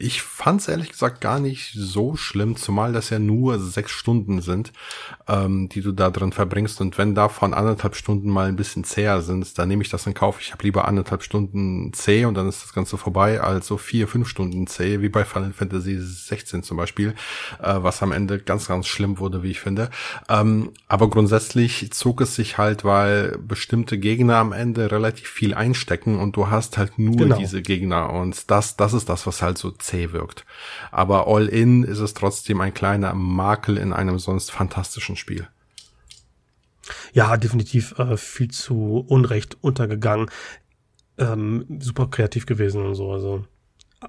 ich fand es ehrlich gesagt gar nicht so schlimm, zumal das ja nur sechs Stunden sind, ähm, die du da drin verbringst. Und wenn davon anderthalb Stunden mal ein bisschen zäher sind, dann nehme ich das in Kauf. Ich habe lieber anderthalb Stunden zäh und dann ist das Ganze vorbei, als so vier, fünf Stunden zäh, wie bei Final Fantasy 16 zum Beispiel, äh, was am Ende ganz, ganz schlimm wurde, wie ich finde. Ähm, aber grundsätzlich zog es sich halt, weil bestimmte Gegner am Ende relativ viel einstecken und du hast halt nur genau. diese Gegner. Und das, das ist das, was halt so zäh wirkt. Aber all in ist es trotzdem ein kleiner Makel in einem sonst fantastischen Spiel. Ja, definitiv äh, viel zu Unrecht untergegangen. Ähm, super kreativ gewesen und so. Also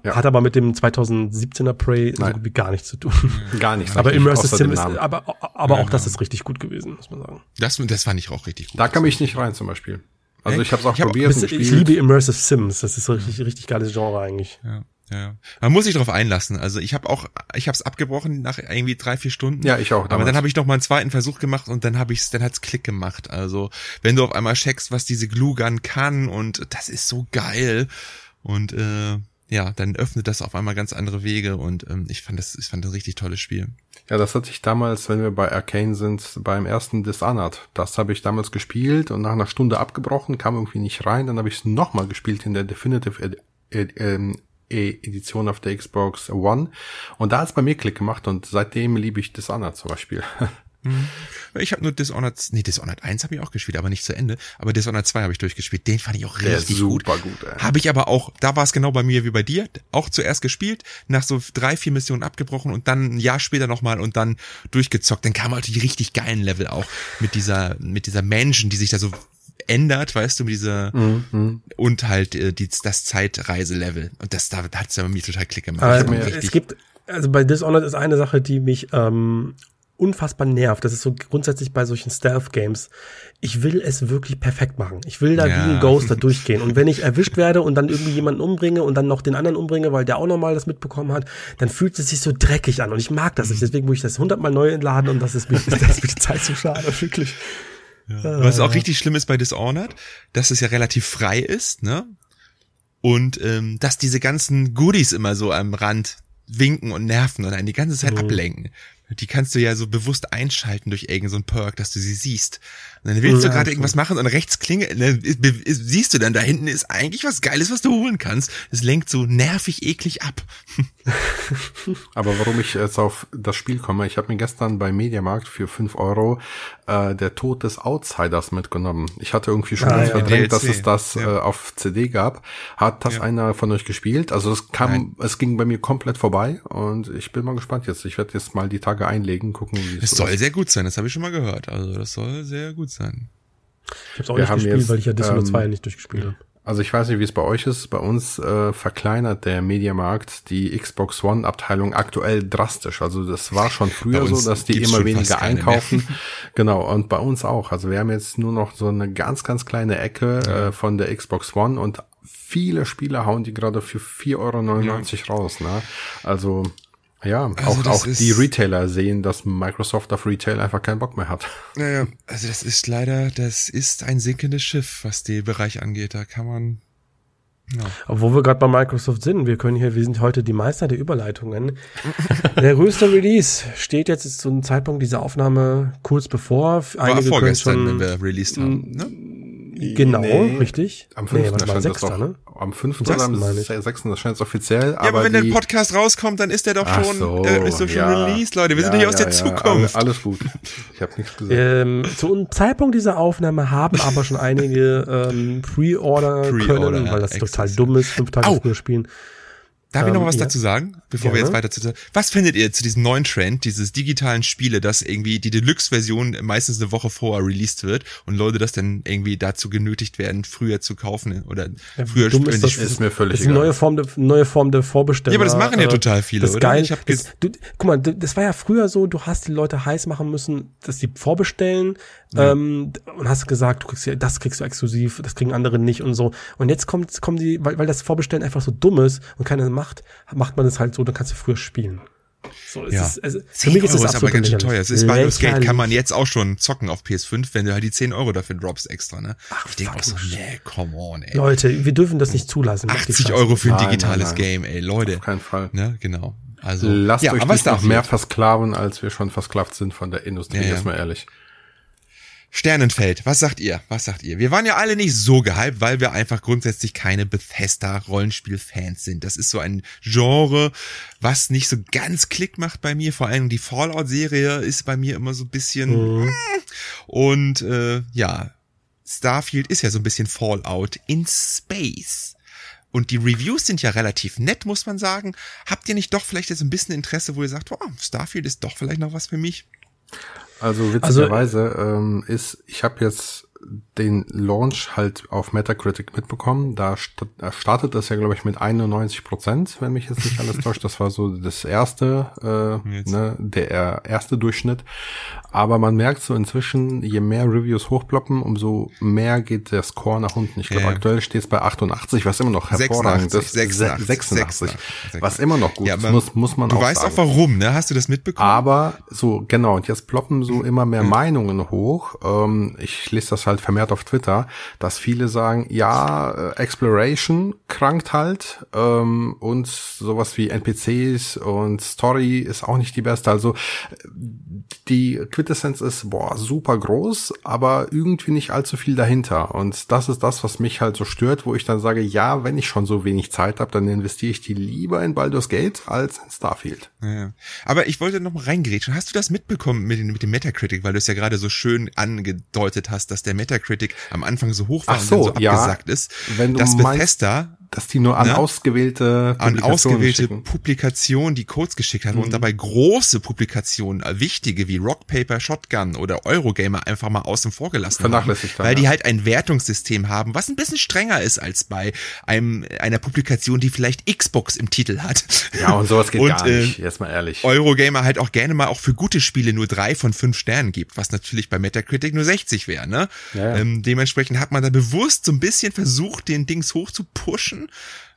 ja. Hat aber mit dem 2017er Prey Nein. so gut wie gar nichts zu tun. Gar nichts. Aber Immersive Sim ist, aber, aber ja, auch das ist richtig gut gewesen, muss man sagen. Das, das fand ich auch richtig gut. Da kam ich nicht rein zum Beispiel. Also ich habe es auch ich probiert. Hab, ich liebe Immersive Sims. Das ist so richtig, richtig geiles Genre eigentlich. Ja. Ja, man muss sich darauf einlassen. Also ich habe auch, ich habe es abgebrochen nach irgendwie drei vier Stunden. Ja, ich auch. Damals. Aber dann habe ich noch mal einen zweiten Versuch gemacht und dann habe ich, dann hat's Klick gemacht. Also wenn du auf einmal checkst, was diese Glue Gun kann und das ist so geil und äh, ja, dann öffnet das auf einmal ganz andere Wege und ähm, ich fand das, ich fand das ein richtig tolles Spiel. Ja, das hatte ich damals, wenn wir bei Arcane sind, beim ersten Dishonored. Das habe ich damals gespielt und nach einer Stunde abgebrochen, kam irgendwie nicht rein. Dann habe ich es nochmal gespielt in der Definitive Ed Ed ähm, Edition auf der Xbox One. Und da hat es bei mir Klick gemacht und seitdem liebe ich Dishonored zum Beispiel. Mhm. Ich habe nur Dishonored, nee, Dishonored 1 habe ich auch gespielt, aber nicht zu Ende. Aber Dishonored 2 habe ich durchgespielt. Den fand ich auch richtig super gut. gut habe ich aber auch, da war es genau bei mir wie bei dir, auch zuerst gespielt, nach so drei, vier Missionen abgebrochen und dann ein Jahr später nochmal und dann durchgezockt. Dann kamen halt die richtig geilen Level auch mit dieser, mit dieser Menschen, die sich da so ändert, weißt du, mit dieser mhm. mhm. und halt äh, die, das Zeitreiselevel. Und das da hat's ja bei mir total Klick gemacht. Also, es gibt, also bei Dishonored ist eine Sache, die mich ähm, unfassbar nervt. Das ist so grundsätzlich bei solchen Stealth-Games. Ich will es wirklich perfekt machen. Ich will da ja. wie ein Ghost da durchgehen. Und wenn ich erwischt werde und dann irgendwie jemanden umbringe und dann noch den anderen umbringe, weil der auch nochmal das mitbekommen hat, dann fühlt es sich so dreckig an. Und ich mag das nicht. Deswegen muss ich das hundertmal neu entladen und das ist mir, das ist mir die Zeit zu schade, wirklich. Ja. Was auch richtig schlimm ist bei Dishonored, dass es ja relativ frei ist, ne? Und ähm, dass diese ganzen Goodies immer so am Rand winken und nerven und einen die ganze Zeit mhm. ablenken. Die kannst du ja so bewusst einschalten durch irgendeinen so Perk, dass du sie siehst. Und dann willst ja, du gerade irgendwas machen und rechts klinge, ne, siehst du dann, da hinten ist eigentlich was Geiles, was du holen kannst. Es lenkt so nervig eklig ab. Aber warum ich jetzt auf das Spiel komme, ich habe mir gestern bei Mediamarkt für fünf Euro äh, der Tod des Outsiders mitgenommen. Ich hatte irgendwie schon ah, ja, verdrängt, dass es das ja. äh, auf CD gab. Hat das ja. einer von euch gespielt? Also es kam, Nein. es ging bei mir komplett vorbei und ich bin mal gespannt jetzt. Ich werde jetzt mal die Tage einlegen, gucken, wie es Es soll ist. sehr gut sein, das habe ich schon mal gehört. Also das soll sehr gut sein. Ich habe es auch Wir nicht gespielt, jetzt, weil ich ja Dishonored ähm, 2 nicht durchgespielt habe. Also ich weiß nicht, wie es bei euch ist. Bei uns äh, verkleinert der Mediamarkt die Xbox One Abteilung aktuell drastisch. Also das war schon früher so, dass die immer weniger einkaufen. genau. Und bei uns auch. Also wir haben jetzt nur noch so eine ganz, ganz kleine Ecke ja. äh, von der Xbox One und viele Spieler hauen die gerade für 4,99 Euro ja. raus. Ne? Also ja, also auch, auch die Retailer sehen, dass Microsoft auf Retail einfach keinen Bock mehr hat. Naja, also das ist leider, das ist ein sinkendes Schiff, was den Bereich angeht. Da kann man. Ja. Obwohl wir gerade bei Microsoft sind, wir können hier, wir sind heute die Meister der Überleitungen. der größte Release steht jetzt zu einem Zeitpunkt dieser Aufnahme kurz bevor. Einige War vorgestern, wenn wir released haben. Ne? Genau, nee, richtig. Am 5. Nee, warte mal, 6. Ne? Am 5. oder am 6. Das scheint es offiziell. Ja, aber, wenn der Podcast rauskommt, dann ist der doch schon, so, äh, ist doch schon ja, released, Leute. Wir ja, sind nicht aus der Zukunft. Alles gut. Ich habe nichts gesagt. Ähm, zu einem Zeitpunkt dieser Aufnahme haben aber schon einige ähm, Pre-Order Pre können, weil das total dumm ist, fünf Tage früher spielen. Darf ich noch ähm, was ja. dazu sagen, bevor ja, wir jetzt weiter zu Was findet ihr zu diesem neuen Trend, dieses digitalen Spiele, dass irgendwie die Deluxe-Version meistens eine Woche vorher released wird und Leute das dann irgendwie dazu genötigt werden, früher zu kaufen oder ja, früher dumm ist, das, ist mir völlig ist eine neue Form der neue Form der Vorbestellung. Ja, aber das machen ja äh, total viele, das oder? Geil, ich hab das, du, guck mal, das war ja früher so, du hast die Leute heiß machen müssen, dass die vorbestellen ja. ähm, und hast gesagt, du kriegst ja, das kriegst du exklusiv, das kriegen andere nicht und so. Und jetzt kommt kommen die, weil, weil das Vorbestellen einfach so dumm ist und keiner macht, macht man es halt so, dann kannst du früher spielen. So, es ja. ist, also, für mich ist es aber ganz schön teuer. Es ist Baldur's Gate kann man jetzt auch schon zocken auf PS5, wenn du halt die 10 Euro dafür droppst extra, ne? Ach, ich denke auch so, nee, come on, ey. Leute, wir dürfen das nicht zulassen. 80 Euro für ein digitales nein, nein. Game, ey, Leute. Auf keinen Fall. Ne, genau. Also, lasst ja, euch nicht noch mehr versklaven, als wir schon versklavt sind von der Industrie, ja, ja. ist mal ehrlich. Sternenfeld, was sagt ihr? Was sagt ihr? Wir waren ja alle nicht so gehypt, weil wir einfach grundsätzlich keine Bethesda-Rollenspiel-Fans sind. Das ist so ein Genre, was nicht so ganz Klick macht bei mir. Vor allem die Fallout-Serie ist bei mir immer so ein bisschen. Mhm. Und äh, ja, Starfield ist ja so ein bisschen Fallout in Space. und die Reviews sind ja relativ nett, muss man sagen. Habt ihr nicht doch vielleicht jetzt ein bisschen Interesse, wo ihr sagt, oh, Starfield ist doch vielleicht noch was für mich? Also witzigerweise also, ähm, ist, ich habe jetzt den Launch halt auf Metacritic mitbekommen. Da startet das ja, glaube ich, mit 91 Prozent, wenn mich jetzt nicht alles täuscht. Das war so das erste, äh, ne, der erste Durchschnitt. Aber man merkt so inzwischen, je mehr Reviews hochploppen, umso mehr geht der Score nach unten. Ich glaube, ja. aktuell steht es bei 88, was immer noch hervorragend 86, ist. 86, 86, 86, was immer noch gut ja, ist, muss, muss man du auch Du weißt sagen. auch warum, ne? Hast du das mitbekommen? Aber so, genau, und jetzt ploppen so immer mehr Meinungen hoch. Ähm, ich lese das halt vermehrt auf Twitter, dass viele sagen, ja, äh, Exploration krankt halt ähm, und sowas wie NPCs und Story ist auch nicht die beste. Also die Quintessenz ist, boah, super groß, aber irgendwie nicht allzu viel dahinter. Und das ist das, was mich halt so stört, wo ich dann sage, ja, wenn ich schon so wenig Zeit habe, dann investiere ich die lieber in Baldur's Gate als in Starfield. Ja. Aber ich wollte noch mal reingrätschen. Hast du das mitbekommen mit, mit dem Metacritic, weil du es ja gerade so schön angedeutet hast, dass der Metacritic am Anfang so hoch war so, und dann so ja. abgesagt ist, wenn du dass Bethesda dass die nur an ne? ausgewählte an ausgewählte schicken. Publikationen die Codes geschickt haben mhm. und dabei große Publikationen, äh, wichtige wie Rock Paper Shotgun oder Eurogamer einfach mal außen vor gelassen haben, weil ja. die halt ein Wertungssystem haben, was ein bisschen strenger ist als bei einem einer Publikation, die vielleicht Xbox im Titel hat. Ja, und sowas geht und, gar nicht, äh, erstmal ehrlich. Eurogamer halt auch gerne mal auch für gute Spiele nur drei von fünf Sternen gibt, was natürlich bei Metacritic nur 60 wäre, ne? Ja, ja. Ähm, dementsprechend hat man da bewusst so ein bisschen versucht, den Dings hoch zu pushen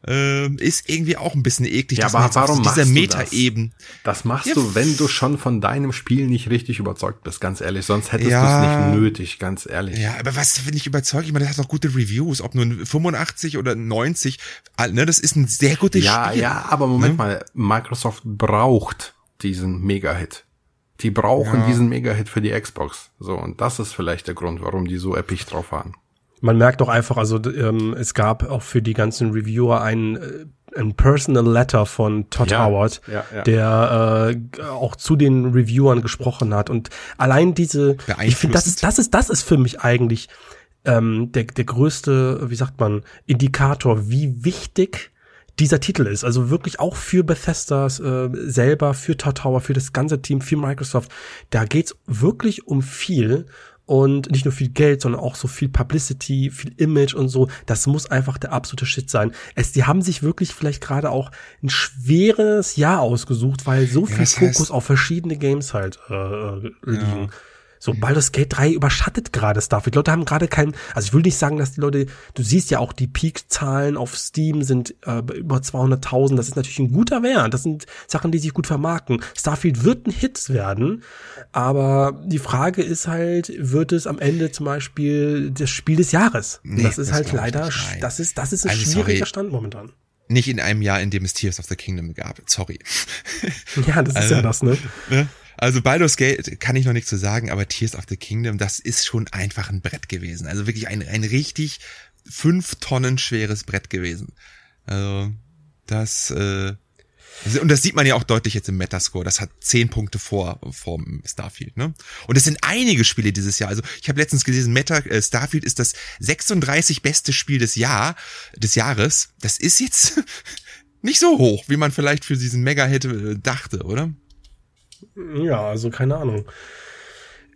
äh, ist irgendwie auch ein bisschen eklig. Ja, aber warum machst dieser Meta-Eben. Das? das machst ja, du, wenn du schon von deinem Spiel nicht richtig überzeugt bist, ganz ehrlich. Sonst hättest ja, du es nicht nötig, ganz ehrlich. Ja, aber was finde ich überzeugt? Ich meine, das hat doch gute Reviews, ob nur 85 oder 90. Ne, das ist ein sehr gutes ja, Spiel. Ja, ja, aber Moment hm? mal, Microsoft braucht diesen Mega-Hit. Die brauchen ja. diesen Mega-Hit für die Xbox. So, und das ist vielleicht der Grund, warum die so episch drauf waren. Man merkt auch einfach, also ähm, es gab auch für die ganzen Reviewer ein, äh, ein Personal Letter von Todd ja, Howard, ja, ja. der äh, auch zu den Reviewern gesprochen hat. Und allein diese, ich finde, das ist, das ist, das ist für mich eigentlich ähm, der, der größte, wie sagt man, Indikator, wie wichtig dieser Titel ist. Also wirklich auch für Bethesda äh, selber, für Todd Howard, für das ganze Team, für Microsoft. Da geht's wirklich um viel und nicht nur viel Geld, sondern auch so viel Publicity, viel Image und so. Das muss einfach der absolute Shit sein. Es, die haben sich wirklich vielleicht gerade auch ein schweres Jahr ausgesucht, weil so viel ja, Fokus heißt, auf verschiedene Games halt äh, äh liegen. Ja. So, Baldur's Gate 3 überschattet gerade Starfield. Die Leute haben gerade keinen, also ich will nicht sagen, dass die Leute, du siehst ja auch, die Peak-Zahlen auf Steam sind äh, über 200.000. Das ist natürlich ein guter Wert. Das sind Sachen, die sich gut vermarkten. Starfield wird ein Hit werden, aber die Frage ist halt, wird es am Ende zum Beispiel das Spiel des Jahres? Nee, das ist das halt leider, das ist, das ist ein also, schwieriger sorry. Stand momentan. Nicht in einem Jahr, in dem es Tears of the Kingdom gab. Sorry. Ja, das ist also, ja das, ne? ne? Also Baldur's Gate kann ich noch nichts zu sagen, aber Tears of the Kingdom, das ist schon einfach ein Brett gewesen. Also wirklich ein, ein richtig fünf Tonnen schweres Brett gewesen. Also das äh, und das sieht man ja auch deutlich jetzt im Metascore. Das hat zehn Punkte vor vom Starfield, ne? Und es sind einige Spiele dieses Jahr. Also ich habe letztens gelesen, Meta äh, Starfield ist das 36 beste Spiel des Jahr des Jahres. Das ist jetzt nicht so hoch, wie man vielleicht für diesen Mega-Hit äh, dachte, oder? Ja, also keine Ahnung.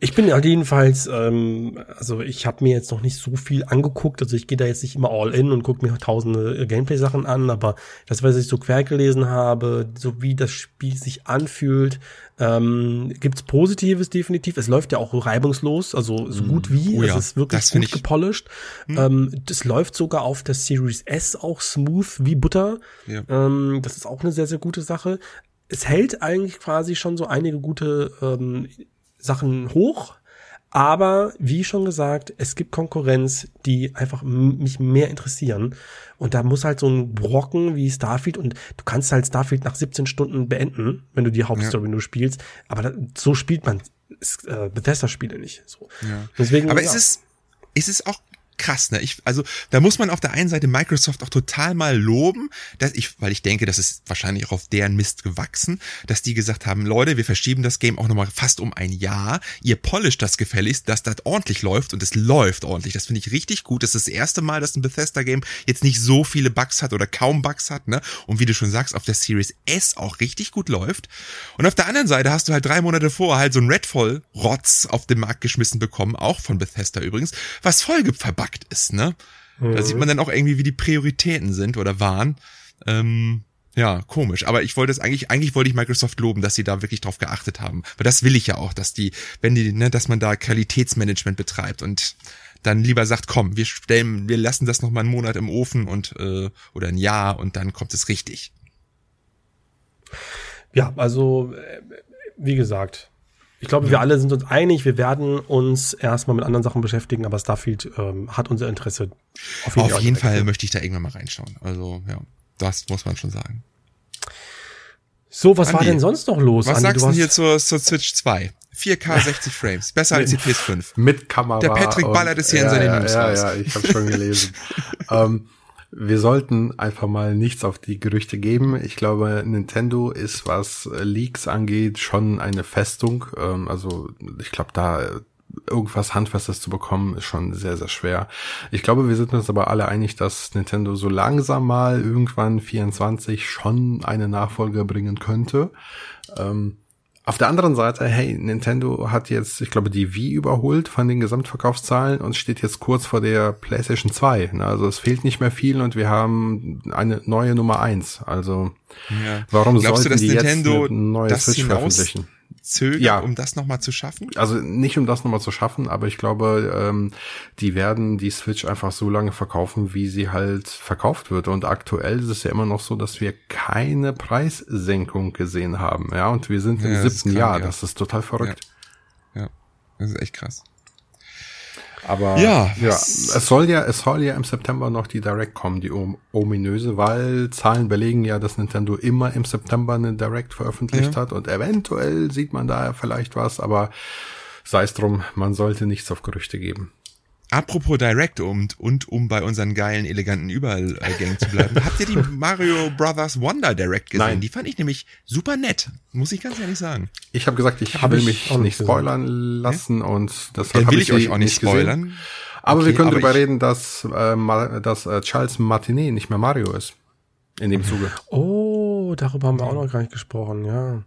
Ich bin jedenfalls, ähm, also ich habe mir jetzt noch nicht so viel angeguckt, also ich gehe da jetzt nicht immer all in und gucke mir tausende äh, Gameplay-Sachen an, aber das, was ich so quer gelesen habe, so wie das Spiel sich anfühlt, ähm, gibt's Positives definitiv. Es läuft ja auch reibungslos, also so gut wie. Oh ja, es ist wirklich gut gepolished. Hm. Ähm, das läuft sogar auf der Series S auch smooth wie Butter. Ja. Ähm, das ist auch eine sehr, sehr gute Sache es hält eigentlich quasi schon so einige gute ähm, Sachen hoch. Aber wie schon gesagt, es gibt Konkurrenz, die einfach mich mehr interessieren. Und da muss halt so ein Brocken wie Starfield und du kannst halt Starfield nach 17 Stunden beenden, wenn du die Hauptstory ja. nur spielst. Aber da, so spielt man äh, Bethesda-Spiele nicht. So. Ja. Deswegen, Aber ja. ist es, ist es auch krass, ne? Ich, also da muss man auf der einen Seite Microsoft auch total mal loben, dass ich, weil ich denke, das ist wahrscheinlich auch auf deren Mist gewachsen, dass die gesagt haben, Leute, wir verschieben das Game auch nochmal fast um ein Jahr. Ihr polisht das gefälligst, dass das ordentlich läuft und es läuft ordentlich. Das finde ich richtig gut. Das ist das erste Mal, dass ein Bethesda-Game jetzt nicht so viele Bugs hat oder kaum Bugs hat, ne? Und wie du schon sagst, auf der Series S auch richtig gut läuft. Und auf der anderen Seite hast du halt drei Monate vor halt so ein Redfall-Rotz auf den Markt geschmissen bekommen, auch von Bethesda übrigens, was voll verbuggt ist, ne? Mhm. Da sieht man dann auch irgendwie, wie die Prioritäten sind oder waren. Ähm, ja, komisch. Aber ich wollte es eigentlich, eigentlich wollte ich Microsoft loben, dass sie da wirklich drauf geachtet haben. Weil das will ich ja auch, dass die, wenn die, ne, dass man da Qualitätsmanagement betreibt und dann lieber sagt, komm, wir stellen, wir lassen das noch mal einen Monat im Ofen und äh, oder ein Jahr und dann kommt es richtig. Ja, also äh, wie gesagt, ich glaube, ja. wir alle sind uns einig, wir werden uns erstmal mit anderen Sachen beschäftigen, aber Starfield ähm, hat unser Interesse. Auf jeden, auf jeden Fall möchte ich da irgendwann mal reinschauen. Also ja, das muss man schon sagen. So, was Andi, war denn sonst noch los? Was Andi, sagst du hier zur, zur Switch 2? 4K 60 Frames, besser als die PS5. Mit Kamera. Der Patrick ballert es hier ja, in seine ja, News ja, raus. Ja, ich habe schon gelesen. ähm, wir sollten einfach mal nichts auf die Gerüchte geben. Ich glaube, Nintendo ist, was Leaks angeht, schon eine Festung. Ähm, also ich glaube, da irgendwas Handfestes zu bekommen, ist schon sehr, sehr schwer. Ich glaube, wir sind uns aber alle einig, dass Nintendo so langsam mal irgendwann 24 schon eine Nachfolge bringen könnte. Ähm, auf der anderen Seite, hey, Nintendo hat jetzt, ich glaube, die Wii überholt von den Gesamtverkaufszahlen und steht jetzt kurz vor der PlayStation 2. Ne? Also es fehlt nicht mehr viel und wir haben eine neue Nummer eins. Also ja. warum Glaubst sollten du, die Nintendo jetzt eine neue Switch veröffentlichen? Zögern, ja. um das nochmal zu schaffen? Also nicht um das nochmal zu schaffen, aber ich glaube, ähm, die werden die Switch einfach so lange verkaufen, wie sie halt verkauft wird. Und aktuell ist es ja immer noch so, dass wir keine Preissenkung gesehen haben. Ja, und wir sind im ja, siebten Jahr. Ja. Das ist total verrückt. Ja. ja, das ist echt krass. Aber ja, ja, es soll ja, es soll ja im September noch die Direct kommen, die ominöse, weil Zahlen belegen ja, dass Nintendo immer im September eine Direct veröffentlicht ja. hat und eventuell sieht man da vielleicht was, aber sei es drum, man sollte nichts auf Gerüchte geben. Apropos Direct und, und um bei unseren geilen, eleganten Übergängen zu bleiben. Habt ihr die Mario Brothers Wonder Direct gesehen? Nein. Die fand ich nämlich super nett, muss ich ganz ehrlich sagen. Ich habe gesagt, ich Hab will mich nicht spoilern lassen ja? und das will ich, ich euch auch nicht spoilern. Gesehen. Aber okay, wir können darüber reden, dass, äh, dass äh, Charles Martinet nicht mehr Mario ist. In dem Zuge. Oh, darüber haben wir auch noch gar nicht gesprochen, ja.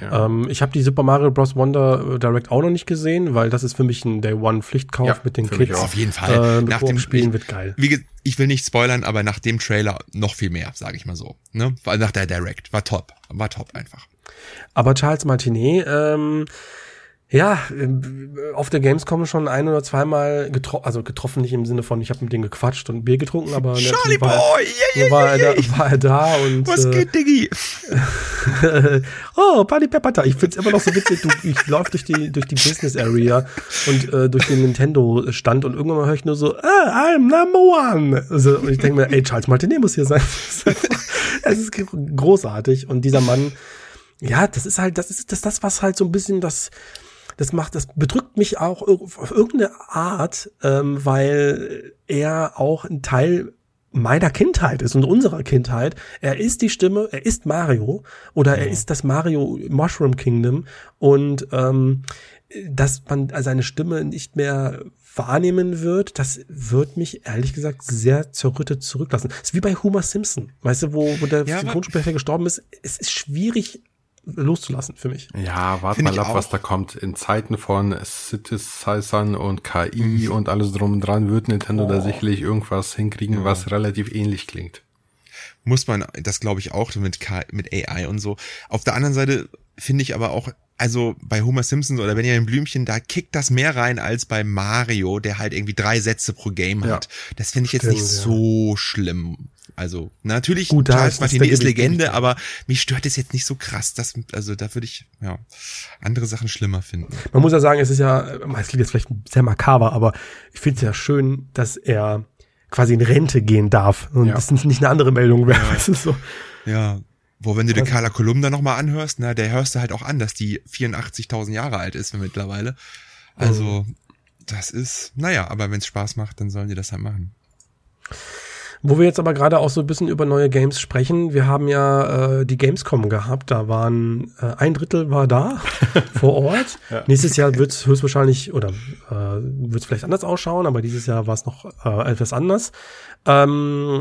Ja. Ähm, ich habe die Super Mario Bros. Wonder äh, Direct auch noch nicht gesehen, weil das ist für mich ein Day One Pflichtkauf ja, mit den Kids. Auf jeden Fall. Äh, nach dem Spielen wird geil. Wie, ich will nicht spoilern, aber nach dem Trailer noch viel mehr, sage ich mal so. Ne? Nach der Direct war top, war top einfach. Aber Charles Martinet, ähm, ja, ähm, auf der Gamescom schon ein oder zweimal getroffen, also getroffen nicht im Sinne von, ich habe mit dem gequatscht und Bier getrunken, aber Charlie war, Boy, yeah, yeah, war, yeah, er da, war er da und Was äh, geht, Diggi? oh, Party Pepper, ich find's immer noch so witzig, du, ich lauf durch die durch die Business Area und äh, durch den Nintendo Stand und irgendwann mal höre ich nur so, ah, I'm number one. Also, und ich denke mir, ey, Charles Martinet muss hier sein. es ist großartig und dieser Mann ja, das ist halt, das ist das, das was halt so ein bisschen das das macht, das bedrückt mich auch auf irgendeine Art, ähm, weil er auch ein Teil meiner Kindheit ist und unserer Kindheit. Er ist die Stimme, er ist Mario oder ja. er ist das Mario Mushroom Kingdom und ähm, dass man seine Stimme nicht mehr wahrnehmen wird, das wird mich ehrlich gesagt sehr zerrüttet zurücklassen. Das ist wie bei Homer Simpson, weißt du, wo, wo der ja, Synchronsprecher gestorben ist. Es ist schwierig, loszulassen für mich. Ja, warte mal ab, was da kommt. In Zeiten von Synthesizern und KI mhm. und alles drum und dran wird Nintendo oh. da sicherlich irgendwas hinkriegen, ja. was relativ ähnlich klingt. Muss man, das glaube ich auch mit, K mit AI und so. Auf der anderen Seite finde ich aber auch, also bei Homer Simpsons oder Benjamin Blümchen, da kickt das mehr rein als bei Mario, der halt irgendwie drei Sätze pro Game ja. hat. Das finde ich jetzt Stimmt, nicht ja. so schlimm. Also natürlich, Gut, Charles Martinet ist Legende, aber mich stört es jetzt nicht so krass. Dass, also da würde ich ja andere Sachen schlimmer finden. Man muss ja sagen, es ist ja, es klingt jetzt vielleicht sehr makaber, aber ich finde es ja schön, dass er quasi in Rente gehen darf und ja. das nicht, nicht eine andere Meldung wäre. Ja. so. ja, wo wenn du den Carla Kolumna nochmal anhörst, na, der hörst du halt auch an, dass die 84.000 Jahre alt ist mittlerweile. Also, Das ist, naja, aber wenn es Spaß macht, dann sollen die das halt machen. Wo wir jetzt aber gerade auch so ein bisschen über neue Games sprechen, wir haben ja äh, die Gamescom gehabt, da waren äh, ein Drittel war da vor Ort. ja. Nächstes Jahr wird es höchstwahrscheinlich oder äh, wird es vielleicht anders ausschauen, aber dieses Jahr war es noch äh, etwas anders. Ähm,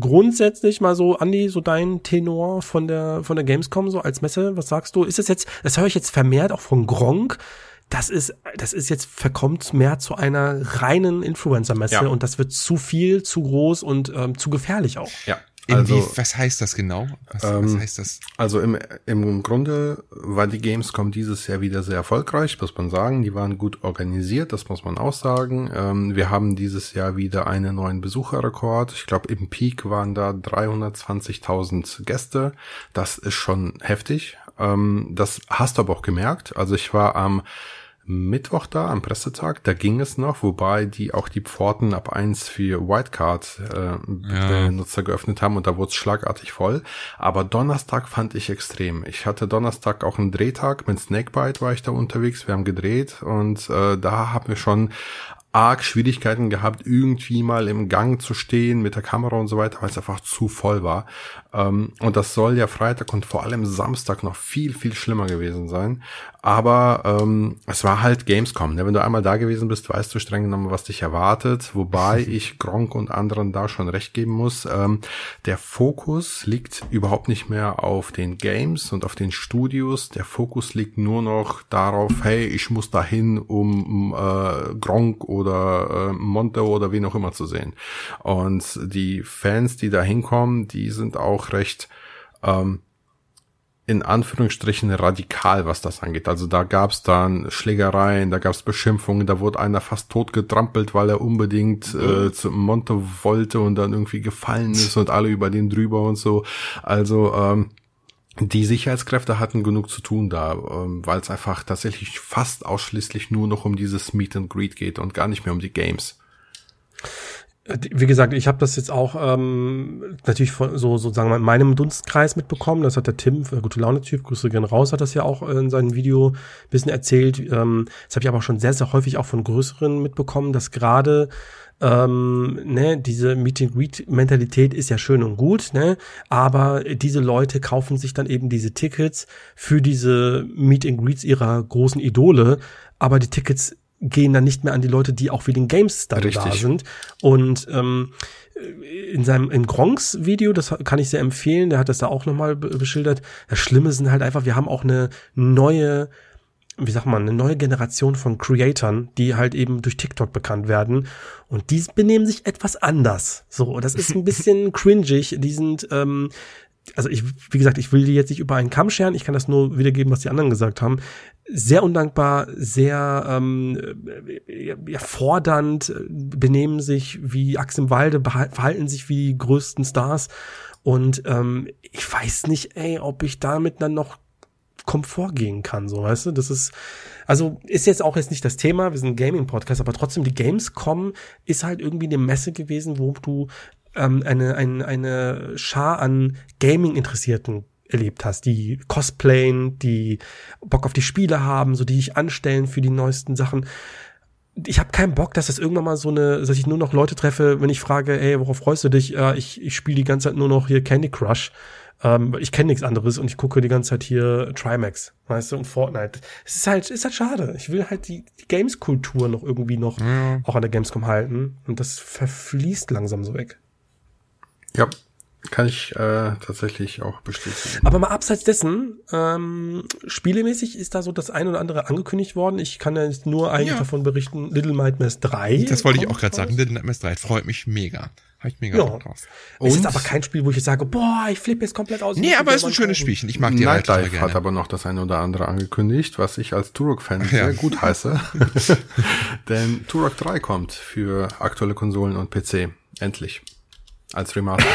grundsätzlich mal so, Andi, so dein Tenor von der von der Gamescom so als Messe, was sagst du? Ist es jetzt, das höre ich jetzt vermehrt auch von Gronk, das ist, das ist jetzt verkommt mehr zu einer reinen Influencer-Messe ja. und das wird zu viel, zu groß und ähm, zu gefährlich auch. Ja. Also, Inwie, was heißt das genau? Was, ähm, was heißt das? Also im, im Grunde war die Gamescom dieses Jahr wieder sehr erfolgreich, muss man sagen. Die waren gut organisiert, das muss man auch sagen. Ähm, wir haben dieses Jahr wieder einen neuen Besucherrekord. Ich glaube, im Peak waren da 320.000 Gäste. Das ist schon heftig. Ähm, das hast du aber auch gemerkt. Also ich war am Mittwoch da am Pressetag, da ging es noch, wobei die auch die Pforten ab eins für Wildcard-Benutzer äh, ja. geöffnet haben und da wurde es schlagartig voll. Aber Donnerstag fand ich extrem. Ich hatte Donnerstag auch einen Drehtag, mit Snakebite war ich da unterwegs, wir haben gedreht und äh, da haben wir schon arg Schwierigkeiten gehabt, irgendwie mal im Gang zu stehen mit der Kamera und so weiter, weil es einfach zu voll war. Ähm, und das soll ja Freitag und vor allem Samstag noch viel, viel schlimmer gewesen sein. Aber ähm, es war halt Gamescom. Ne? Wenn du einmal da gewesen bist, weißt du streng genommen, was dich erwartet. Wobei ich Gronk und anderen da schon recht geben muss. Ähm, der Fokus liegt überhaupt nicht mehr auf den Games und auf den Studios. Der Fokus liegt nur noch darauf, hey, ich muss dahin, um äh, Gronk oder äh, Monte oder wen auch immer zu sehen. Und die Fans, die da hinkommen, die sind auch recht ähm, in Anführungsstrichen radikal, was das angeht. Also da gab es dann Schlägereien, da gab es Beschimpfungen, da wurde einer fast tot getrampelt, weil er unbedingt mhm. äh, zu Monte wollte und dann irgendwie gefallen ist und alle über den drüber und so. Also ähm, die Sicherheitskräfte hatten genug zu tun da, ähm, weil es einfach tatsächlich fast ausschließlich nur noch um dieses Meet and Greet geht und gar nicht mehr um die Games. Wie gesagt, ich habe das jetzt auch ähm, natürlich von so sozusagen in meinem Dunstkreis mitbekommen. Das hat der Tim, der gute Laune-Typ, Grüße gern raus, hat das ja auch in seinem Video ein bisschen erzählt. Ähm, das habe ich aber schon sehr, sehr häufig auch von größeren mitbekommen, dass gerade ähm, ne, diese Meet-and-Greet-Mentalität ist ja schön und gut, ne, aber diese Leute kaufen sich dann eben diese Tickets für diese Meet-and-Greets ihrer großen Idole, aber die Tickets gehen dann nicht mehr an die Leute, die auch den Games dann Richtig. da sind. Und ähm, in seinem in Gronks Video, das kann ich sehr empfehlen, der hat das da auch nochmal beschildert. Das Schlimme sind halt einfach, wir haben auch eine neue, wie sagt man, eine neue Generation von Creatoren, die halt eben durch TikTok bekannt werden. Und die benehmen sich etwas anders. So, das ist ein bisschen cringig. Die sind, ähm, also ich, wie gesagt, ich will die jetzt nicht über einen Kamm scheren, ich kann das nur wiedergeben, was die anderen gesagt haben. Sehr undankbar, sehr ähm, ja, fordernd, benehmen sich wie Axel Walde, verhalten sich wie die größten Stars. Und ähm, ich weiß nicht, ey, ob ich damit dann noch Komfort gehen kann, so weißt du, das ist also ist jetzt auch jetzt nicht das Thema, wir sind ein Gaming Podcast, aber trotzdem die Gamescom ist halt irgendwie eine Messe gewesen, wo du ähm, eine, eine, eine Schar an Gaming-Interessierten erlebt hast, die cosplayen, die Bock auf die Spiele haben, so die dich anstellen für die neuesten Sachen. Ich habe keinen Bock, dass das irgendwann mal so eine, dass ich nur noch Leute treffe, wenn ich frage, ey, worauf freust du dich? Äh, ich ich spiele die ganze Zeit nur noch hier Candy Crush. Ähm, ich kenne nichts anderes und ich gucke die ganze Zeit hier Trimax, weißt du, und Fortnite. Es ist halt, ist halt schade. Ich will halt die, die Games-Kultur noch irgendwie noch mhm. auch an der Gamescom halten und das verfließt langsam so weg. Ja, kann ich äh, tatsächlich auch bestätigen. Aber mal abseits dessen, ähm, spielemäßig ist da so das ein oder andere angekündigt worden. Ich kann ja jetzt nur eigentlich ja. davon berichten, Little Nightmares 3. Das wollte ich auch gerade sagen, Little Nightmares 3 freut mich mega. Habe ich mega ja. drauf. Und es ist aber kein Spiel, wo ich jetzt sage, boah, ich flippe jetzt komplett aus. Nee, aber es ist ein schönes Spielchen. Ich mag die Nightlife gerne. hat aber noch das eine oder andere angekündigt, was ich als Turok-Fan ja. sehr gut heiße. Denn Turok 3 kommt für aktuelle Konsolen und PC. Endlich als Remaster.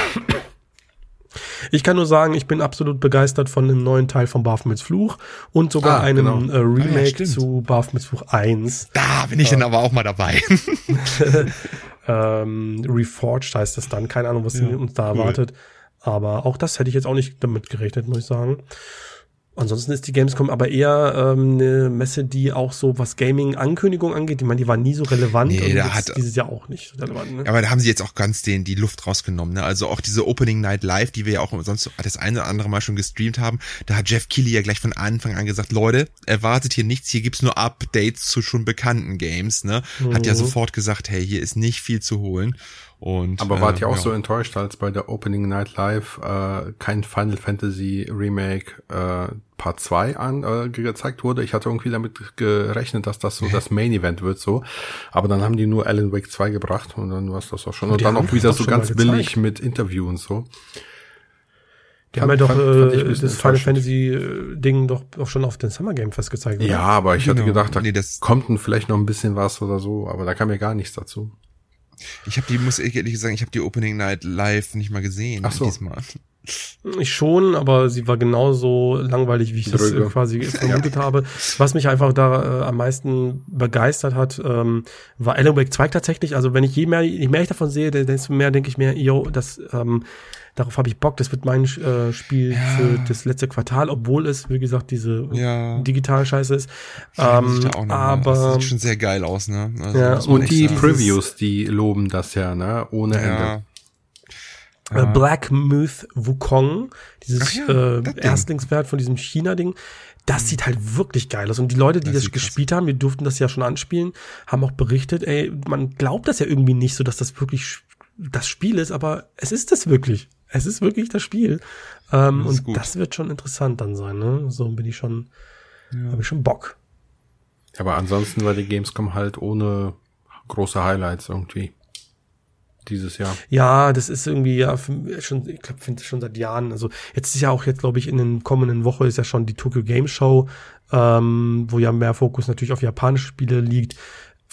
Ich kann nur sagen, ich bin absolut begeistert von dem neuen Teil von Baphomets Fluch und sogar ah, einem genau. äh, Remake ah, ja, zu Baphomets Fluch 1. Da bin ich äh, dann aber auch mal dabei. ähm, Reforged heißt das dann. Keine Ahnung, was ja, uns da cool. erwartet. Aber auch das hätte ich jetzt auch nicht damit gerechnet, muss ich sagen. Ansonsten ist die Gamescom aber eher ähm, eine Messe, die auch so was Gaming-Ankündigung angeht. Ich meine, die war nie so relevant nee, und da hat, dieses Jahr auch nicht relevant. Ne? Aber da haben sie jetzt auch ganz den die Luft rausgenommen. Ne? Also auch diese Opening Night Live, die wir ja auch sonst das eine oder andere Mal schon gestreamt haben, da hat Jeff Keighley ja gleich von Anfang an gesagt, Leute, erwartet hier nichts, hier gibt's nur Updates zu schon bekannten Games. Ne? Hat ja mhm. sofort gesagt, hey, hier ist nicht viel zu holen. Und, Aber wart ihr äh, auch ja. so enttäuscht, als bei der Opening Night Live äh, kein Final Fantasy Remake äh, Part 2 an äh, gezeigt wurde? Ich hatte irgendwie damit gerechnet, dass das so das Main Event wird so. Aber dann haben die nur Alan Wake 2 gebracht und dann war es das auch schon. Und, und dann auch wieder so ganz billig mit Interview und so. Die haben ja doch äh, das Final Fantasy äh, Ding doch auch schon auf den Summer Game Fest gezeigt. Oder? Ja, aber ich genau. hatte gedacht, da nee, das kommt vielleicht noch ein bisschen was oder so, aber da kam ja gar nichts dazu. Ich habe die, muss ich ehrlich sagen, ich habe die Opening Night live nicht mal gesehen Ach so. diesmal. Ich schon, aber sie war genauso langweilig, wie ich Drüge. das quasi vermutet ja. habe. Was mich einfach da äh, am meisten begeistert hat, ähm, war Alan Wake 2 tatsächlich. Also wenn ich je mehr, je mehr ich davon sehe, desto mehr denke ich mir, yo, das ähm, darauf habe ich Bock. Das wird mein äh, Spiel ja. für das letzte Quartal, obwohl es, wie gesagt, diese ja. digitale Scheiße ist. Ähm, aber das sieht schon sehr geil aus, ne? Also, ja, und die sagen. Previews, die loben das ja, ne? Ohne Ende. Äh, Black Myth Wukong, dieses ja, äh, Erstlingswert von diesem China-Ding, das mhm. sieht halt wirklich geil aus. Und die Leute, die das, das gespielt krass. haben, wir durften das ja schon anspielen, haben auch berichtet, ey, man glaubt das ja irgendwie nicht so, dass das wirklich das Spiel ist, aber es ist das wirklich. Es ist wirklich das Spiel. Ähm, das und gut. das wird schon interessant dann sein, ne? So bin ich schon, ja. habe ich schon Bock. Aber ansonsten war die Gamescom halt ohne große Highlights irgendwie dieses Jahr. Ja, das ist irgendwie ja schon, ich glaube, finde schon seit Jahren. Also jetzt ist ja auch jetzt, glaube ich, in den kommenden Woche ist ja schon die Tokyo Game Show, ähm, wo ja mehr Fokus natürlich auf japanische Spiele liegt.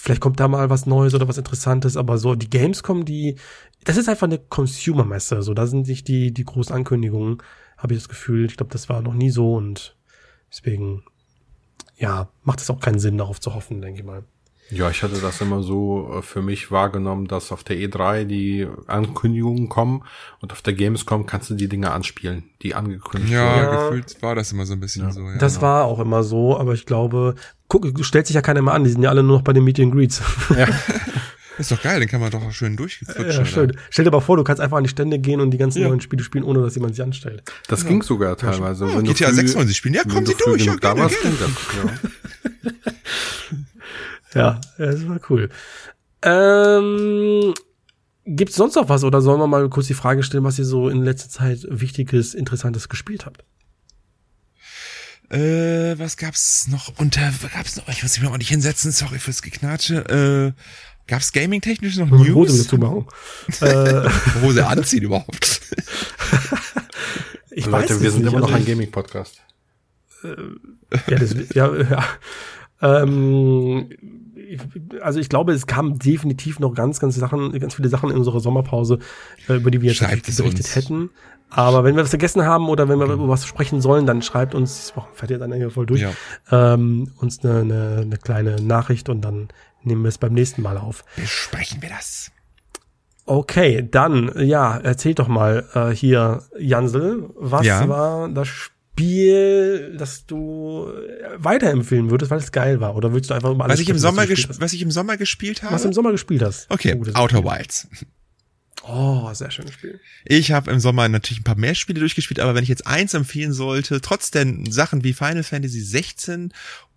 Vielleicht kommt da mal was Neues oder was Interessantes, aber so die Gamescom, die, das ist einfach eine Consumer-Messe. So, da sind sich die, die großen Ankündigungen, habe ich das Gefühl. Ich glaube, das war noch nie so und deswegen, ja, macht es auch keinen Sinn, darauf zu hoffen, denke ich mal. Ja, ich hatte das immer so äh, für mich wahrgenommen, dass auf der E3 die Ankündigungen kommen und auf der Gamescom kannst du die Dinge anspielen, die angekündigt ja, werden. Ja, gefühlt war das immer so ein bisschen ja. so. Ja, das genau. war auch immer so, aber ich glaube, guck, stellt sich ja keiner mehr an, die sind ja alle nur noch bei den Meet and Greets. Ja. Ist doch geil, den kann man doch schön durchquetschen. Ja, schön. Stell dir mal vor, du kannst einfach an die Stände gehen und die ganzen ja. neuen Spiele spielen, ohne dass jemand sich anstellt. Das ja. ging sogar teilweise. Ja, wenn GTA früh, 96 spielen, ja, kommen Sie durch. Ja, da war's, ging das, ja. Ja, das war cool. Ähm, Gibt es sonst noch was oder sollen wir mal kurz die Frage stellen, was ihr so in letzter Zeit Wichtiges, Interessantes gespielt habt? Äh, was gab's noch unter, gab's noch, ich muss mich mal nicht hinsetzen, sorry fürs Geknatsche, äh, gab's gaming-technisch noch News? Hose dazu machen. äh, Hose anziehen überhaupt. ich Leute, weiß wir sind nicht, immer noch also ein Gaming-Podcast. Äh, ja, das, ja, ja. Ähm, also ich glaube, es kamen definitiv noch ganz, ganz Sachen, ganz viele Sachen in unserer Sommerpause, äh, über die wir jetzt berichtet uns. hätten. Aber wenn wir was vergessen haben oder wenn wir über was sprechen sollen, dann schreibt uns, das fährt ja dann hier voll durch, ja. ähm, uns eine, eine, eine kleine Nachricht und dann nehmen wir es beim nächsten Mal auf. Besprechen wir das. Okay, dann, ja, erzähl doch mal äh, hier, Jansel, was ja. war das Spiel, das du weiterempfehlen würdest, weil es geil war? Oder würdest du einfach über alles was ich im Sommer was ich im Sommer gespielt habe? Was du im Sommer gespielt hast? Okay, Outer Wilds. Oh, sehr schönes Spiel. Ich habe im Sommer natürlich ein paar mehr Spiele durchgespielt, aber wenn ich jetzt eins empfehlen sollte, trotz der Sachen wie Final Fantasy 16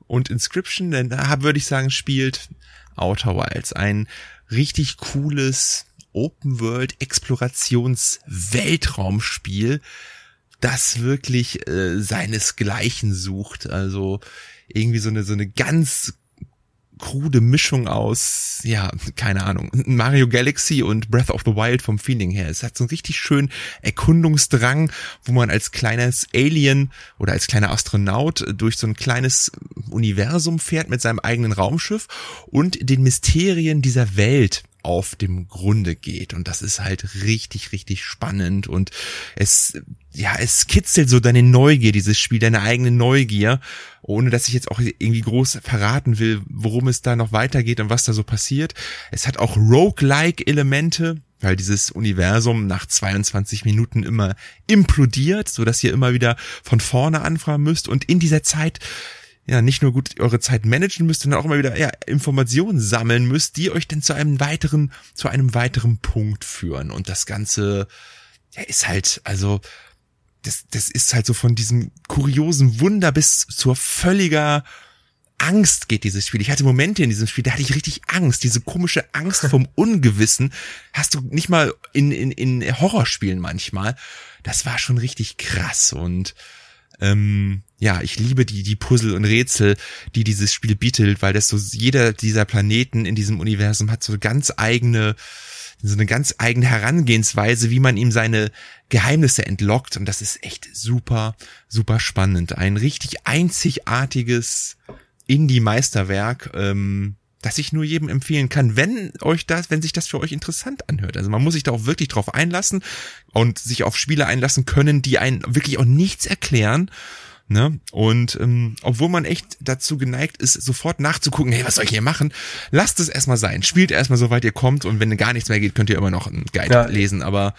und Inscription, dann würde ich sagen, spielt Outer Wilds ein richtig cooles Open World Explorations Weltraumspiel, das wirklich äh, seinesgleichen sucht. Also irgendwie so eine so eine ganz krude Mischung aus, ja, keine Ahnung, Mario Galaxy und Breath of the Wild vom Feeling her. Es hat so einen richtig schön Erkundungsdrang, wo man als kleines Alien oder als kleiner Astronaut durch so ein kleines Universum fährt mit seinem eigenen Raumschiff und den Mysterien dieser Welt auf dem Grunde geht. Und das ist halt richtig, richtig spannend. Und es, ja, es kitzelt so deine Neugier, dieses Spiel, deine eigene Neugier, ohne dass ich jetzt auch irgendwie groß verraten will, worum es da noch weitergeht und was da so passiert. Es hat auch Roguelike-Elemente, weil dieses Universum nach 22 Minuten immer implodiert, so dass ihr immer wieder von vorne anfangen müsst und in dieser Zeit ja nicht nur gut eure Zeit managen müsst, sondern auch immer wieder ja, Informationen sammeln müsst, die euch dann zu einem weiteren zu einem weiteren Punkt führen und das ganze ja, ist halt also das das ist halt so von diesem kuriosen Wunder bis zur völliger Angst geht dieses Spiel. Ich hatte Momente in diesem Spiel, da hatte ich richtig Angst. Diese komische Angst vom Ungewissen hast du nicht mal in, in, in Horrorspielen manchmal. Das war schon richtig krass und ähm, ja, ich liebe die, die Puzzle und Rätsel, die dieses Spiel bietet, weil das so jeder dieser Planeten in diesem Universum hat so ganz eigene, so eine ganz eigene Herangehensweise, wie man ihm seine Geheimnisse entlockt und das ist echt super, super spannend. Ein richtig einzigartiges Indie-Meisterwerk, ähm, das ich nur jedem empfehlen kann, wenn euch das, wenn sich das für euch interessant anhört. Also man muss sich da auch wirklich drauf einlassen und sich auf Spiele einlassen können, die einen wirklich auch nichts erklären. Ne? Und ähm, obwohl man echt dazu geneigt ist, sofort nachzugucken, hey, was soll ich hier machen? Lasst es erstmal sein. Spielt erstmal so weit ihr kommt und wenn gar nichts mehr geht, könnt ihr immer noch ein Guide ja. lesen. Aber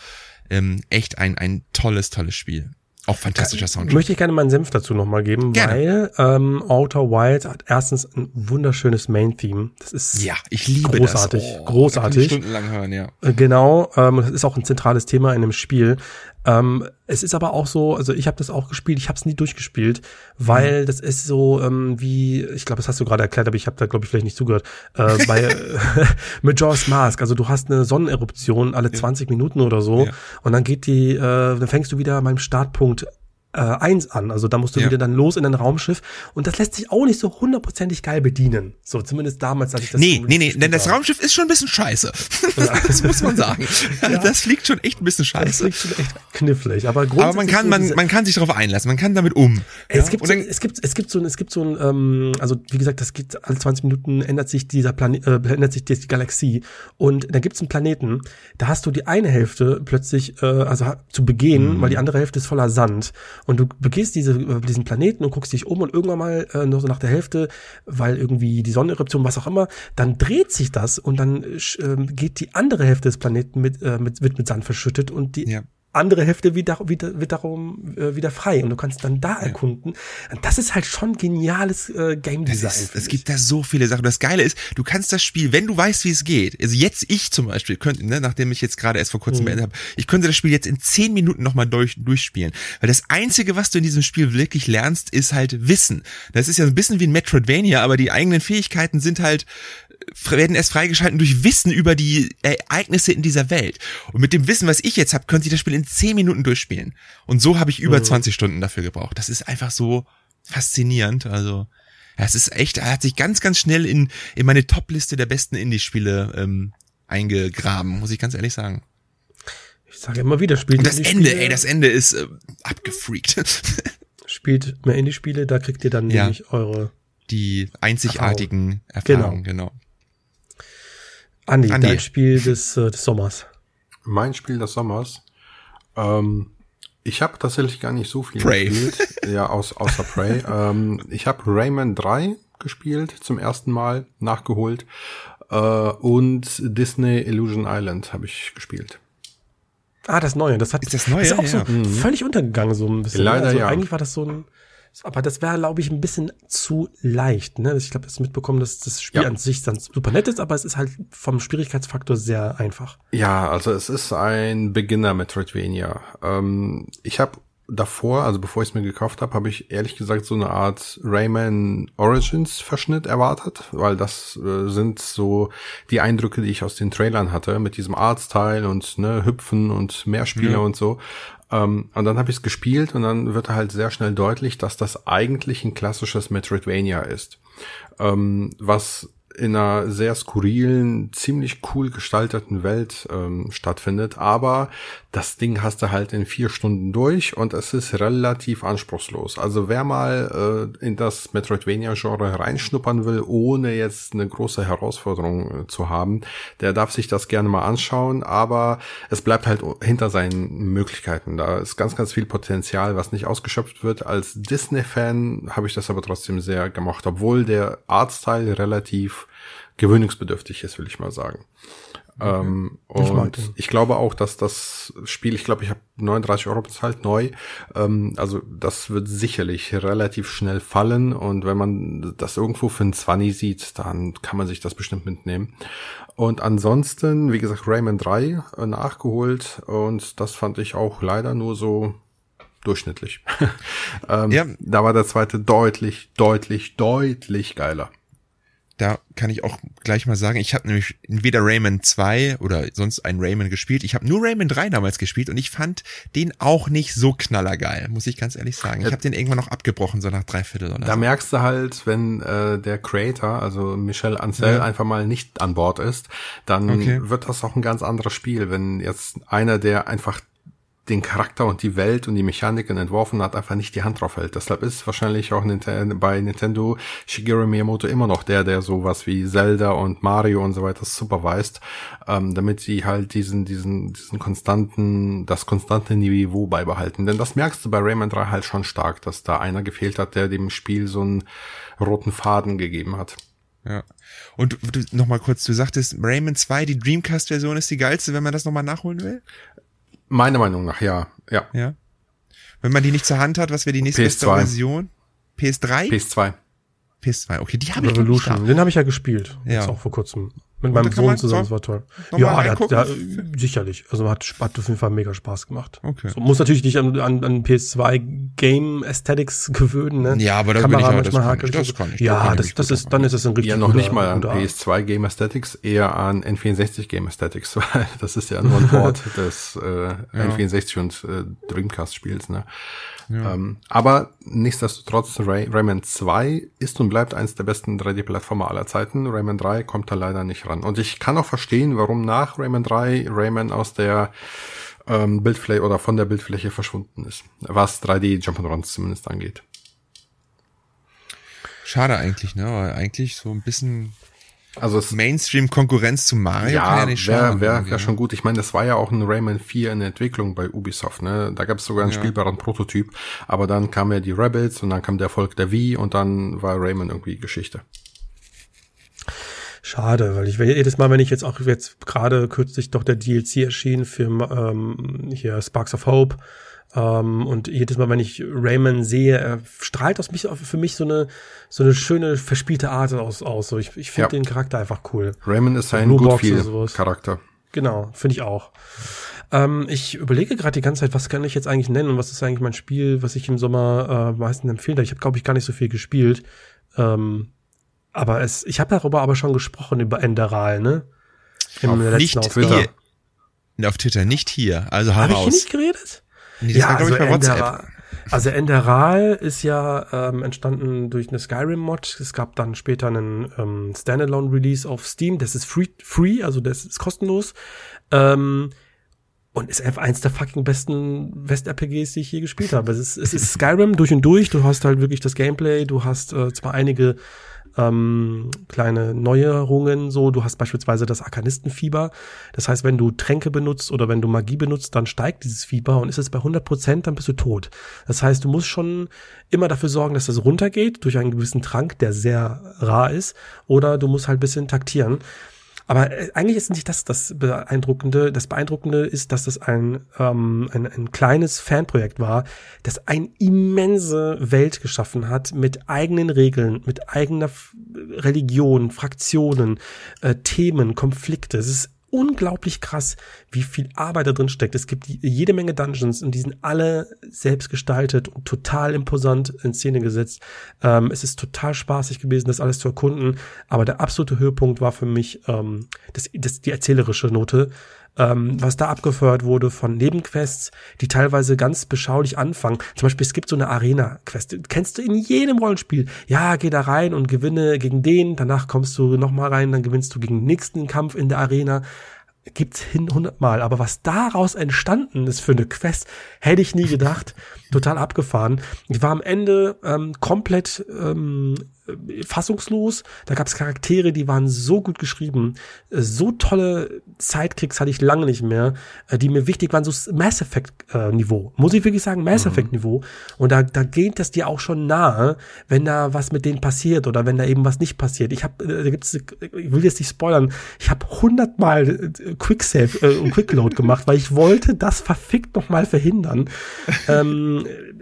ähm, echt ein, ein tolles, tolles Spiel. Auch fantastischer Soundtrack. Möchte ich gerne meinen Senf dazu nochmal geben, gerne. weil ähm, Outer Wild hat erstens ein wunderschönes Main-Theme. Das ist ja, ich liebe großartig, das. Oh, großartig. Stundenlang hören, ja. Äh, genau, ähm, das ist auch ein zentrales Thema in dem Spiel. Ähm, es ist aber auch so, also ich habe das auch gespielt, ich habe es nie durchgespielt, weil mhm. das ist so ähm, wie, ich glaube, das hast du gerade erklärt, aber ich habe da glaube ich vielleicht nicht zugehört. Äh, bei äh, Majora's Mask, also du hast eine Sonneneruption alle ja. 20 Minuten oder so ja. und dann geht die, äh, dann fängst du wieder beim Startpunkt äh, 1 an. Also da musst du ja. wieder dann los in ein Raumschiff. Und das lässt sich auch nicht so hundertprozentig geil bedienen. So, zumindest damals, als ich das Nee, nee, nee, denn das Raumschiff ist schon ein bisschen scheiße. Ja. das muss man sagen. Ja. Das fliegt schon echt ein bisschen scheiße. Das fliegt schon echt knifflig. Aber, aber man kann, man, man kann sich darauf einlassen. Man kann damit um. Es, gibt, so, es gibt, es gibt so, es gibt so ein, ähm, also wie gesagt, das geht alle 20 Minuten ändert sich dieser Planet, äh, ändert sich die Galaxie. Und da gibt's einen Planeten, da hast du die eine Hälfte plötzlich, äh, also zu begehen, mhm. weil die andere Hälfte ist voller Sand und du begehst diese, äh, diesen Planeten und guckst dich um und irgendwann mal äh, noch so nach der Hälfte, weil irgendwie die Sonneneruption, was auch immer, dann dreht sich das und dann äh, geht die andere Hälfte des Planeten mit, äh, mit wird mit Sand verschüttet und die ja andere Hälfte wieder, wieder, wird darum äh, wieder frei und du kannst dann da erkunden. Und das ist halt schon geniales äh, Game Design. Ist, es gibt da so viele Sachen. Das Geile ist, du kannst das Spiel, wenn du weißt, wie es geht. Also jetzt ich zum Beispiel könnte, ne, nachdem ich jetzt gerade erst vor kurzem mhm. beendet habe, ich könnte das Spiel jetzt in zehn Minuten nochmal durch, durchspielen. Weil das Einzige, was du in diesem Spiel wirklich lernst, ist halt Wissen. Das ist ja ein bisschen wie ein Metroidvania, aber die eigenen Fähigkeiten sind halt werden erst freigeschalten durch Wissen über die Ereignisse in dieser Welt. Und mit dem Wissen, was ich jetzt habe, könnte ich das Spiel in 10 Minuten durchspielen. Und so habe ich über mhm. 20 Stunden dafür gebraucht. Das ist einfach so faszinierend. Also, es ist echt, er hat sich ganz, ganz schnell in, in meine Top-Liste der besten Indie-Spiele ähm, eingegraben, muss ich ganz ehrlich sagen. Ich sage immer wieder, spielt Und das Ende, ey, das Ende ist äh, abgefreakt. spielt mehr Indie-Spiele, da kriegt ihr dann ja. nämlich eure die einzigartigen Erfahrungen, genau. genau. Andi, Andi, dein Spiel des, äh, des Sommers. Mein Spiel des Sommers. Ähm, ich habe tatsächlich gar nicht so viel Prey. gespielt. Ja, aus, außer Prey. ähm, ich habe Rayman 3 gespielt, zum ersten Mal nachgeholt. Äh, und Disney Illusion Island habe ich gespielt. Ah, das Neue. Das hat ist das Neue, ist auch ja. so mhm. völlig untergegangen, so ein bisschen. Leider also ja. Eigentlich war das so ein aber das wäre, glaube ich, ein bisschen zu leicht. Ne? Ich glaube, das mitbekommen, dass das Spiel ja. an sich dann super nett ist, aber es ist halt vom Schwierigkeitsfaktor sehr einfach. Ja, also es ist ein Beginner Metroidvania. Ähm, ich habe davor, also bevor ich es mir gekauft habe, habe ich ehrlich gesagt so eine Art Rayman Origins Verschnitt erwartet, weil das äh, sind so die Eindrücke, die ich aus den Trailern hatte, mit diesem Artstyle und ne, Hüpfen und Mehrspieler ja. und so. Ähm, und dann habe ich es gespielt und dann wird halt sehr schnell deutlich, dass das eigentlich ein klassisches Metroidvania ist. Ähm, was in einer sehr skurrilen, ziemlich cool gestalteten Welt ähm, stattfindet. Aber das Ding hast du halt in vier Stunden durch und es ist relativ anspruchslos. Also wer mal äh, in das Metroidvania-Genre reinschnuppern will, ohne jetzt eine große Herausforderung äh, zu haben, der darf sich das gerne mal anschauen. Aber es bleibt halt hinter seinen Möglichkeiten. Da ist ganz, ganz viel Potenzial, was nicht ausgeschöpft wird. Als Disney-Fan habe ich das aber trotzdem sehr gemocht, obwohl der Artstyle relativ relativ gewöhnungsbedürftig ist, will ich mal sagen. Ähm, ich und ich glaube auch, dass das Spiel, ich glaube, ich habe 39 Euro bezahlt, neu. Ähm, also das wird sicherlich relativ schnell fallen. Und wenn man das irgendwo für ein 20 sieht, dann kann man sich das bestimmt mitnehmen. Und ansonsten, wie gesagt, Rayman 3 äh, nachgeholt. Und das fand ich auch leider nur so durchschnittlich. ähm, ja. Da war der zweite deutlich, deutlich, deutlich geiler da kann ich auch gleich mal sagen, ich habe nämlich weder Rayman 2 oder sonst ein Rayman gespielt. Ich habe nur Rayman 3 damals gespielt und ich fand den auch nicht so knallergeil, muss ich ganz ehrlich sagen. Ich habe den irgendwann noch abgebrochen, so nach drei Viertel oder Da so. merkst du halt, wenn äh, der Creator, also Michel Ancel, ja. einfach mal nicht an Bord ist, dann okay. wird das auch ein ganz anderes Spiel. Wenn jetzt einer, der einfach den Charakter und die Welt und die Mechaniken entworfen hat, einfach nicht die Hand drauf hält. Deshalb ist wahrscheinlich auch bei Nintendo Shigeru Miyamoto immer noch der, der sowas wie Zelda und Mario und so weiter superweist, ähm, damit sie halt diesen, diesen, diesen konstanten, das konstante Niveau beibehalten. Denn das merkst du bei Rayman 3 halt schon stark, dass da einer gefehlt hat, der dem Spiel so einen roten Faden gegeben hat. Ja. Und du, noch mal kurz, du sagtest Rayman 2, die Dreamcast-Version ist die geilste, wenn man das nochmal nachholen will? Meiner Meinung nach, ja. Ja. Ja. Wenn man die nicht zur Hand hat, was wäre die nächste PS2. Version? PS3? PS2. PS2, okay, die habe ich Revolution, den habe ich ja gespielt. Ja. Jetzt auch vor kurzem. Mit meinem Sohn zusammen, das war toll. Ja, der, der, sicherlich. Also hat, hat auf jeden Fall mega Spaß gemacht. Okay. So, muss natürlich nicht an, an, an PS2 Game Aesthetics gewöhnen, ne? Ja, aber da Kamera bin ich manchmal das, kann ich, das kann ich. Ja, das, das ist, dann ist es ein richtig Ja, noch nicht mal an PS2 Game Aesthetics, eher an N64 Game Aesthetics, weil das ist ja nur ein Wort des äh, ja. N64 und äh, Dreamcast Spiels, ne? Ja. Ähm, aber nichtsdestotrotz, Ray Rayman 2 ist und bleibt eines der besten 3D-Plattformer aller Zeiten. Rayman 3 kommt da leider nicht ran. Und ich kann auch verstehen, warum nach Rayman 3 Rayman aus der ähm, Bildfläche oder von der Bildfläche verschwunden ist. Was 3D Jump'n'Runs zumindest angeht. Schade eigentlich, ne? Aber eigentlich so ein bisschen also Mainstream-Konkurrenz zu Mario ja, kann ja nicht wäre wär, wär schon gut. Ich meine, das war ja auch ein Rayman 4 in Entwicklung bei Ubisoft. Ne? Da gab es sogar einen ja. spielbaren Prototyp. Aber dann kam ja die Rebels und dann kam der Erfolg der Wii und dann war Rayman irgendwie Geschichte. Schade, weil ich jedes Mal, wenn ich jetzt auch jetzt gerade kürzlich doch der DLC erschien für ähm, hier Sparks of Hope ähm, und jedes Mal, wenn ich Rayman sehe, er strahlt aus mich für mich so eine so eine schöne verspielte Art aus. aus. So, ich ich finde ja. den Charakter einfach cool. Rayman ist ein gut viel Charakter. Genau, finde ich auch. Ähm, ich überlege gerade die ganze Zeit, was kann ich jetzt eigentlich nennen und was ist eigentlich mein Spiel, was ich im Sommer äh, meistens empfehle. Ich habe, glaube ich, gar nicht so viel gespielt. Ähm, aber es, ich habe darüber aber schon gesprochen über Enderal, ne? Im Auf letzten nicht Twitter. Hier. Auf Twitter, nicht hier. Also hau Hab raus. ich hier nicht geredet? Nee, ja, war, also ich, WhatsApp. also Enderal ist ja ähm, entstanden durch eine Skyrim-Mod. Es gab dann später einen ähm, Standalone-Release auf Steam. Das ist free, free, also das ist kostenlos. Ähm, und ist einfach eins der fucking besten West-RPGs, die ich je gespielt habe. Es ist, es ist Skyrim durch und durch. Du hast halt wirklich das Gameplay. Du hast äh, zwar einige ähm, kleine Neuerungen. So, du hast beispielsweise das Arkanistenfieber. Das heißt, wenn du Tränke benutzt oder wenn du Magie benutzt, dann steigt dieses Fieber und ist es bei 100 Prozent, dann bist du tot. Das heißt, du musst schon immer dafür sorgen, dass das runtergeht durch einen gewissen Trank, der sehr rar ist, oder du musst halt bisschen taktieren. Aber äh, eigentlich ist nicht das das Beeindruckende. Das Beeindruckende ist, dass das ein, ähm, ein, ein kleines Fanprojekt war, das eine immense Welt geschaffen hat mit eigenen Regeln, mit eigener Religion, Fraktionen, äh, Themen, Konflikte. Es ist unglaublich krass, wie viel Arbeit da drin steckt. Es gibt jede Menge Dungeons und die sind alle selbst gestaltet und total imposant in Szene gesetzt. Ähm, es ist total spaßig gewesen, das alles zu erkunden. Aber der absolute Höhepunkt war für mich ähm, das, das, die erzählerische Note. Ähm, was da abgefeuert wurde von Nebenquests, die teilweise ganz beschaulich anfangen. Zum Beispiel, es gibt so eine Arena-Quest. Kennst du in jedem Rollenspiel. Ja, geh da rein und gewinne gegen den, danach kommst du nochmal rein, dann gewinnst du gegen den nächsten Kampf in der Arena gibt's hin hundertmal. Aber was daraus entstanden ist für eine Quest, hätte ich nie gedacht. Total abgefahren. Ich war am Ende ähm, komplett ähm, fassungslos. Da gab es Charaktere, die waren so gut geschrieben. Äh, so tolle Sidekicks hatte ich lange nicht mehr, äh, die mir wichtig waren, so Mass Effect äh, Niveau. Muss ich wirklich sagen, Mass mhm. Effect Niveau. Und da, da geht das dir auch schon nahe, wenn da was mit denen passiert oder wenn da eben was nicht passiert. Ich habe, da gibt's, ich will jetzt nicht spoilern, ich habe hundertmal Quick Save äh, und Quick Load gemacht, weil ich wollte das verfickt noch mal verhindern. ähm,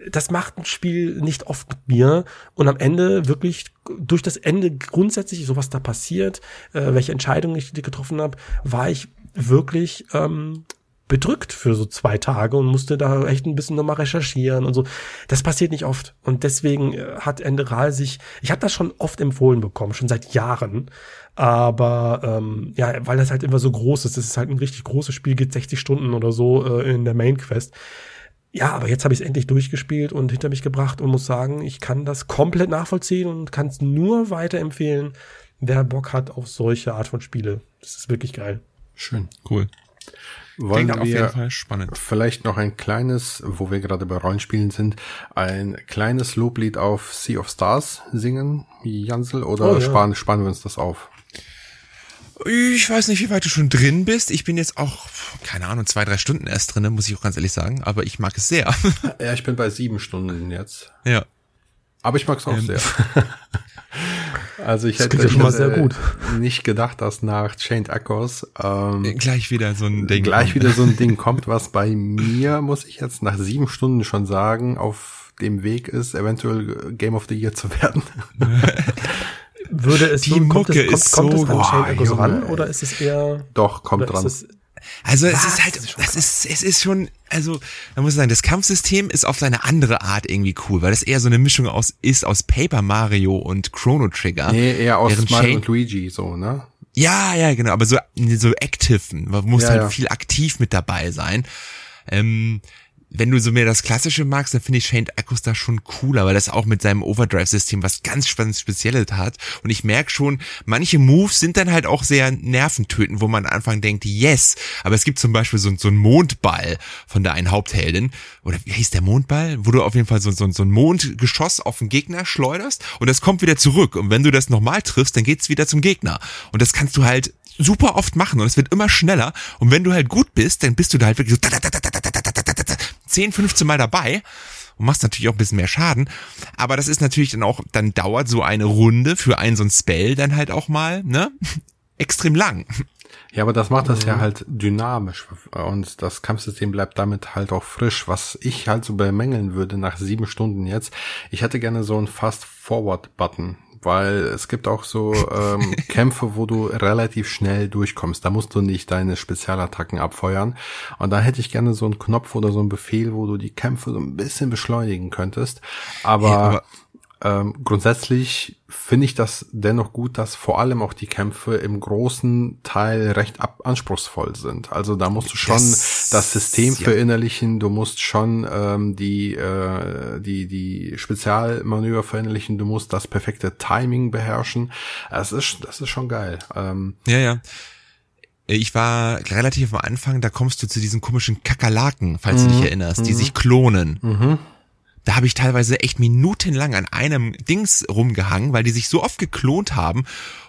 das macht ein Spiel nicht oft mit mir und am Ende wirklich durch das Ende grundsätzlich, so was da passiert, äh, welche Entscheidungen ich getroffen habe, war ich wirklich ähm, bedrückt für so zwei Tage und musste da echt ein bisschen nochmal recherchieren und so. Das passiert nicht oft. Und deswegen äh, hat Enderal sich, ich habe das schon oft empfohlen bekommen, schon seit Jahren. Aber ähm, ja, weil das halt immer so groß ist, das ist halt ein richtig großes Spiel, geht 60 Stunden oder so äh, in der Main Quest. Ja, aber jetzt habe ich es endlich durchgespielt und hinter mich gebracht und muss sagen, ich kann das komplett nachvollziehen und kann es nur weiterempfehlen, wer Bock hat auf solche Art von Spiele. Das ist wirklich geil. Schön, cool. Wollen Klingt wir vielleicht noch ein kleines, wo wir gerade bei Rollenspielen sind, ein kleines Loblied auf Sea of Stars singen, Jansel, oder oh, ja. sparen, sparen wir uns das auf? Ich weiß nicht, wie weit du schon drin bist. Ich bin jetzt auch, keine Ahnung, zwei, drei Stunden erst drin, muss ich auch ganz ehrlich sagen. Aber ich mag es sehr. Ja, ich bin bei sieben Stunden jetzt. Ja. Aber ich mag es auch ähm. sehr. also ich das hätte schon mal sehr gut. nicht gedacht, dass nach Chained Echoes ähm, gleich wieder so ein Ding gleich kommt. wieder so ein Ding kommt, was bei mir, muss ich jetzt nach sieben Stunden schon sagen, auf dem Weg ist, eventuell Game of the Year zu werden. Würde es die so, kommt Mucke es, kommt, ist kommt so, es an Echoes ran oder ist es eher Doch, kommt dran. Es, also es ist halt, das ist, es ist schon, also man muss sagen, das Kampfsystem ist auf seine andere Art irgendwie cool, weil es eher so eine Mischung aus ist aus Paper Mario und Chrono Trigger. Nee, eher aus Mario und Luigi so, ne? Ja, ja, genau, aber so so active, man muss ja, halt ja. viel aktiv mit dabei sein. Ähm, wenn du so mehr das Klassische magst, dann finde ich Shane Echoes da schon cooler, weil das auch mit seinem Overdrive-System was ganz spannend Spezielles hat. Und ich merke schon, manche Moves sind dann halt auch sehr nerventötend, wo man am Anfang denkt, yes. Aber es gibt zum Beispiel so, so einen Mondball von der einen Hauptheldin. Oder wie hieß der Mondball? Wo du auf jeden Fall so, so, so ein Mondgeschoss auf den Gegner schleuderst und das kommt wieder zurück. Und wenn du das nochmal triffst, dann geht's wieder zum Gegner. Und das kannst du halt super oft machen und es wird immer schneller. Und wenn du halt gut bist, dann bist du da halt wirklich so 10, 15 Mal dabei und machst natürlich auch ein bisschen mehr Schaden. Aber das ist natürlich dann auch, dann dauert so eine Runde für einen so ein Spell dann halt auch mal, ne? Extrem lang. Ja, aber das macht das ja halt dynamisch und das Kampfsystem bleibt damit halt auch frisch. Was ich halt so bemängeln würde nach sieben Stunden jetzt, ich hätte gerne so einen Fast-Forward-Button weil es gibt auch so ähm, Kämpfe, wo du relativ schnell durchkommst. Da musst du nicht deine Spezialattacken abfeuern. Und da hätte ich gerne so einen Knopf oder so einen Befehl, wo du die Kämpfe so ein bisschen beschleunigen könntest. Aber, ja, aber ähm, grundsätzlich finde ich das dennoch gut, dass vor allem auch die Kämpfe im großen Teil recht ab anspruchsvoll sind. Also da musst du schon das, das System ja. verinnerlichen, du musst schon ähm, die, äh, die, die Spezialmanöver verinnerlichen, du musst das perfekte Timing beherrschen. Das ist, das ist schon geil. Ähm, ja, ja. Ich war relativ am Anfang, da kommst du zu diesen komischen Kakerlaken, falls mhm. du dich mhm. erinnerst, die mhm. sich klonen. Mhm da habe ich teilweise echt minutenlang an einem Dings rumgehangen, weil die sich so oft geklont haben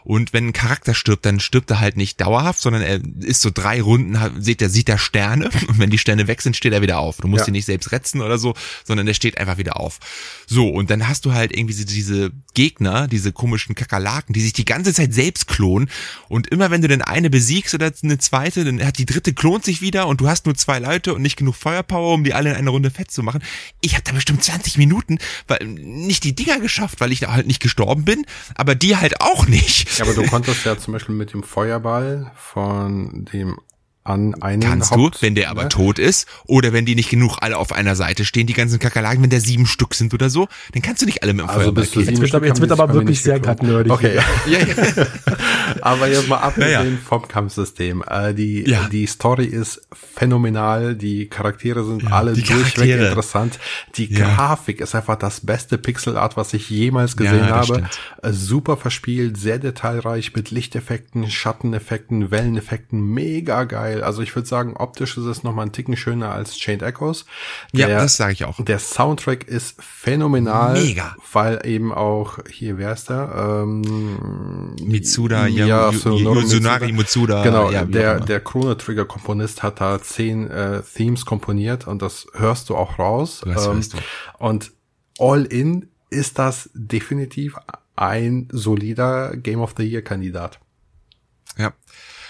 und wenn ein Charakter stirbt, dann stirbt er halt nicht dauerhaft, sondern er ist so drei Runden, sieht er, sieht er Sterne und wenn die Sterne weg sind, steht er wieder auf. Du musst ja. ihn nicht selbst retzen oder so, sondern der steht einfach wieder auf. So, und dann hast du halt irgendwie diese Gegner, diese komischen Kakerlaken, die sich die ganze Zeit selbst klonen und immer wenn du dann eine besiegst oder eine zweite, dann hat die dritte klont sich wieder und du hast nur zwei Leute und nicht genug Feuerpower, um die alle in einer Runde fett zu machen. Ich habe da bestimmt 20 Minuten weil nicht die Dinger geschafft, weil ich da halt nicht gestorben bin, aber die halt auch nicht. Ja, aber du konntest ja zum Beispiel mit dem Feuerball von dem an einen Kannst Haupt, du, wenn der aber ne? tot ist oder wenn die nicht genug alle auf einer Seite stehen, die ganzen Kakerlaken, wenn der sieben Stück sind oder so, dann kannst du nicht alle mit dem also Feuerball killen. Jetzt wird, aber, jetzt wird aber wirklich sehr gerade nerdig. Okay, ja, ja. Aber jetzt mal abgesehen naja. vom Kampfsystem. Äh, die, ja. die Story ist phänomenal. Die Charaktere sind ja, alle durchweg interessant. Die ja. Grafik ist einfach das beste Pixelart, was ich jemals gesehen habe. Stimmt. Äh, super verspielt, sehr detailreich mit Lichteffekten, Schatteneffekten, Welleneffekten. Mega geil. Also ich würde sagen, optisch ist es nochmal ein Ticken schöner als Chained Echoes. Der, ja, das sage ich auch. Der Soundtrack ist phänomenal. Mega. Weil eben auch, hier, wer ist der? Ähm, Mitsuda, ja, ja Yoshinari Mitsuda. Genau, ja, der, der Chrono Trigger Komponist hat da zehn äh, Themes komponiert und das hörst du auch raus. Das ähm, du. Und all in ist das definitiv ein solider Game of the Year Kandidat. Ja.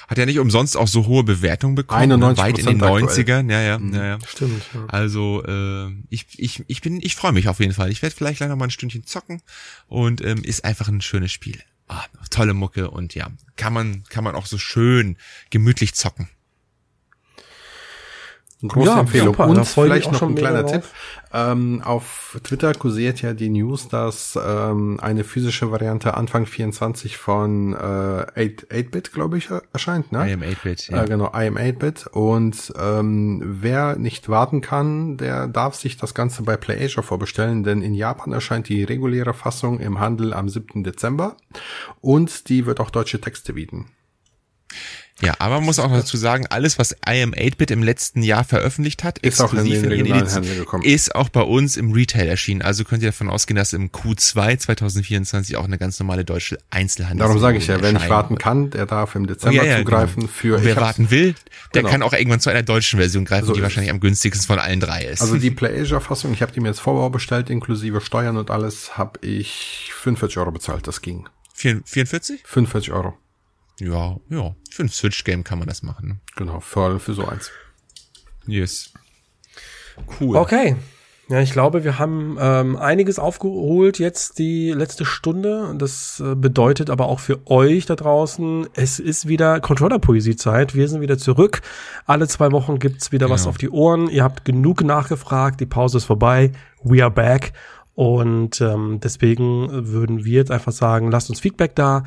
Hat ja nicht umsonst auch so hohe Bewertungen bekommen. 91 weit in den 90ern. Ja, ja, mhm. ja, ja. Stimmt. Ja. Also äh, ich, ich, ich bin, ich freue mich auf jeden Fall. Ich werde vielleicht gleich noch mal ein Stündchen zocken und ähm, ist einfach ein schönes Spiel. Ah, tolle Mucke und ja, kann man, kann man auch so schön gemütlich zocken. Große ja, Empfehlung. Super, und vielleicht noch ein kleiner Tipp. Ähm, auf Twitter kursiert ja die News, dass ähm, eine physische Variante Anfang 24 von äh, 8-Bit, glaube ich, erscheint. Ne? I am 8-Bit, ja. Äh, genau, I am 8-Bit. Und ähm, wer nicht warten kann, der darf sich das Ganze bei PlayAsia vorbestellen, denn in Japan erscheint die reguläre Fassung im Handel am 7. Dezember und die wird auch deutsche Texte bieten. Ja, aber man muss auch dazu sagen, alles, was IM 8-Bit im letzten Jahr veröffentlicht hat, ist exklusiv in, in Edition, ist auch bei uns im Retail erschienen. Also könnt ihr davon ausgehen, dass im Q2 2024 auch eine ganz normale deutsche Einzelhandel. Darum sage ich ja, wer nicht warten kann, der darf im Dezember oh, ja, ja, zugreifen genau. für. wer warten will, der genau. kann auch irgendwann zu einer deutschen Version greifen, so die wahrscheinlich am günstigsten von allen drei ist. Also die PlayAsia-Fassung, ich habe die mir jetzt Vorbau bestellt, inklusive Steuern und alles, habe ich 45 Euro bezahlt. Das ging. 44? 45 Euro. Ja, ja. Für ein Switch-Game kann man das machen. Ne? Genau, allem für so eins. Yes. Cool. Okay. Ja, ich glaube, wir haben ähm, einiges aufgeholt jetzt die letzte Stunde. Das äh, bedeutet aber auch für euch da draußen, es ist wieder Controller-Poesie-Zeit. Wir sind wieder zurück. Alle zwei Wochen gibt's wieder genau. was auf die Ohren. Ihr habt genug nachgefragt. Die Pause ist vorbei. We are back. Und ähm, deswegen würden wir jetzt einfach sagen, lasst uns Feedback da.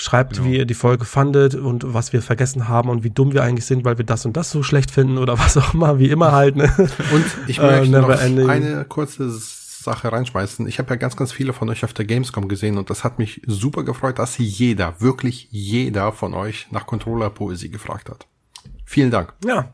Schreibt, genau. wie ihr die Folge fandet und was wir vergessen haben und wie dumm wir eigentlich sind, weil wir das und das so schlecht finden oder was auch immer, wie immer halt. Ne? Und ich äh, möchte äh, noch eine kurze Sache reinschmeißen. Ich habe ja ganz, ganz viele von euch auf der Gamescom gesehen und das hat mich super gefreut, dass jeder, wirklich jeder von euch nach Controller-Poesie gefragt hat. Vielen Dank. Ja,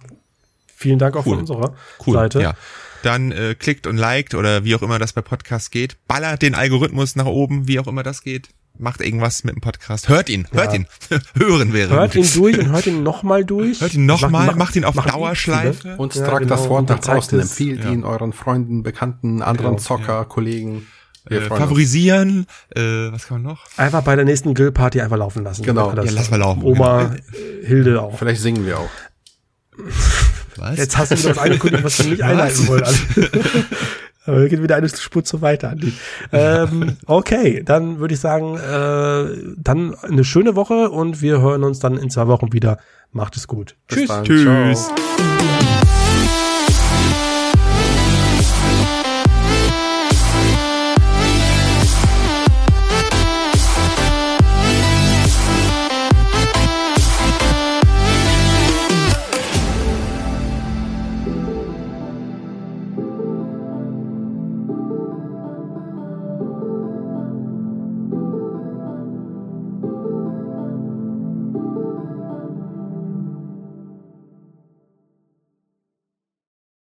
vielen Dank auch cool. von unserer cool. Seite. Ja dann äh, klickt und liked oder wie auch immer das bei Podcasts geht. Ballert den Algorithmus nach oben, wie auch immer das geht macht irgendwas mit dem Podcast. Hört ihn, hört ja. ihn. Hören wäre. Hört gut. ihn durch und hört ihn nochmal durch. Hört ihn nochmal, macht, macht, ihn auf macht Dauerschleife. Und ja, tragt genau. das Wort nach draußen. Empfiehlt ja. ihn euren Freunden, Bekannten, anderen genau. Zocker, Kollegen. Äh, favorisieren, äh, was kann man noch? Einfach bei der nächsten Grillparty einfach laufen lassen. Genau. Ja, lass mal laufen. Oma, genau. Hilde auch. Vielleicht singen wir auch. Was? Jetzt hast du wieder was angekündigt, was wir nicht einleiten wollen. Aber wir gehen wieder eine Spur zu weiter, Andi. ähm, okay, dann würde ich sagen, äh, dann eine schöne Woche und wir hören uns dann in zwei Wochen wieder. Macht es gut. Bis Tschüss. Dann. Tschüss. Ciao.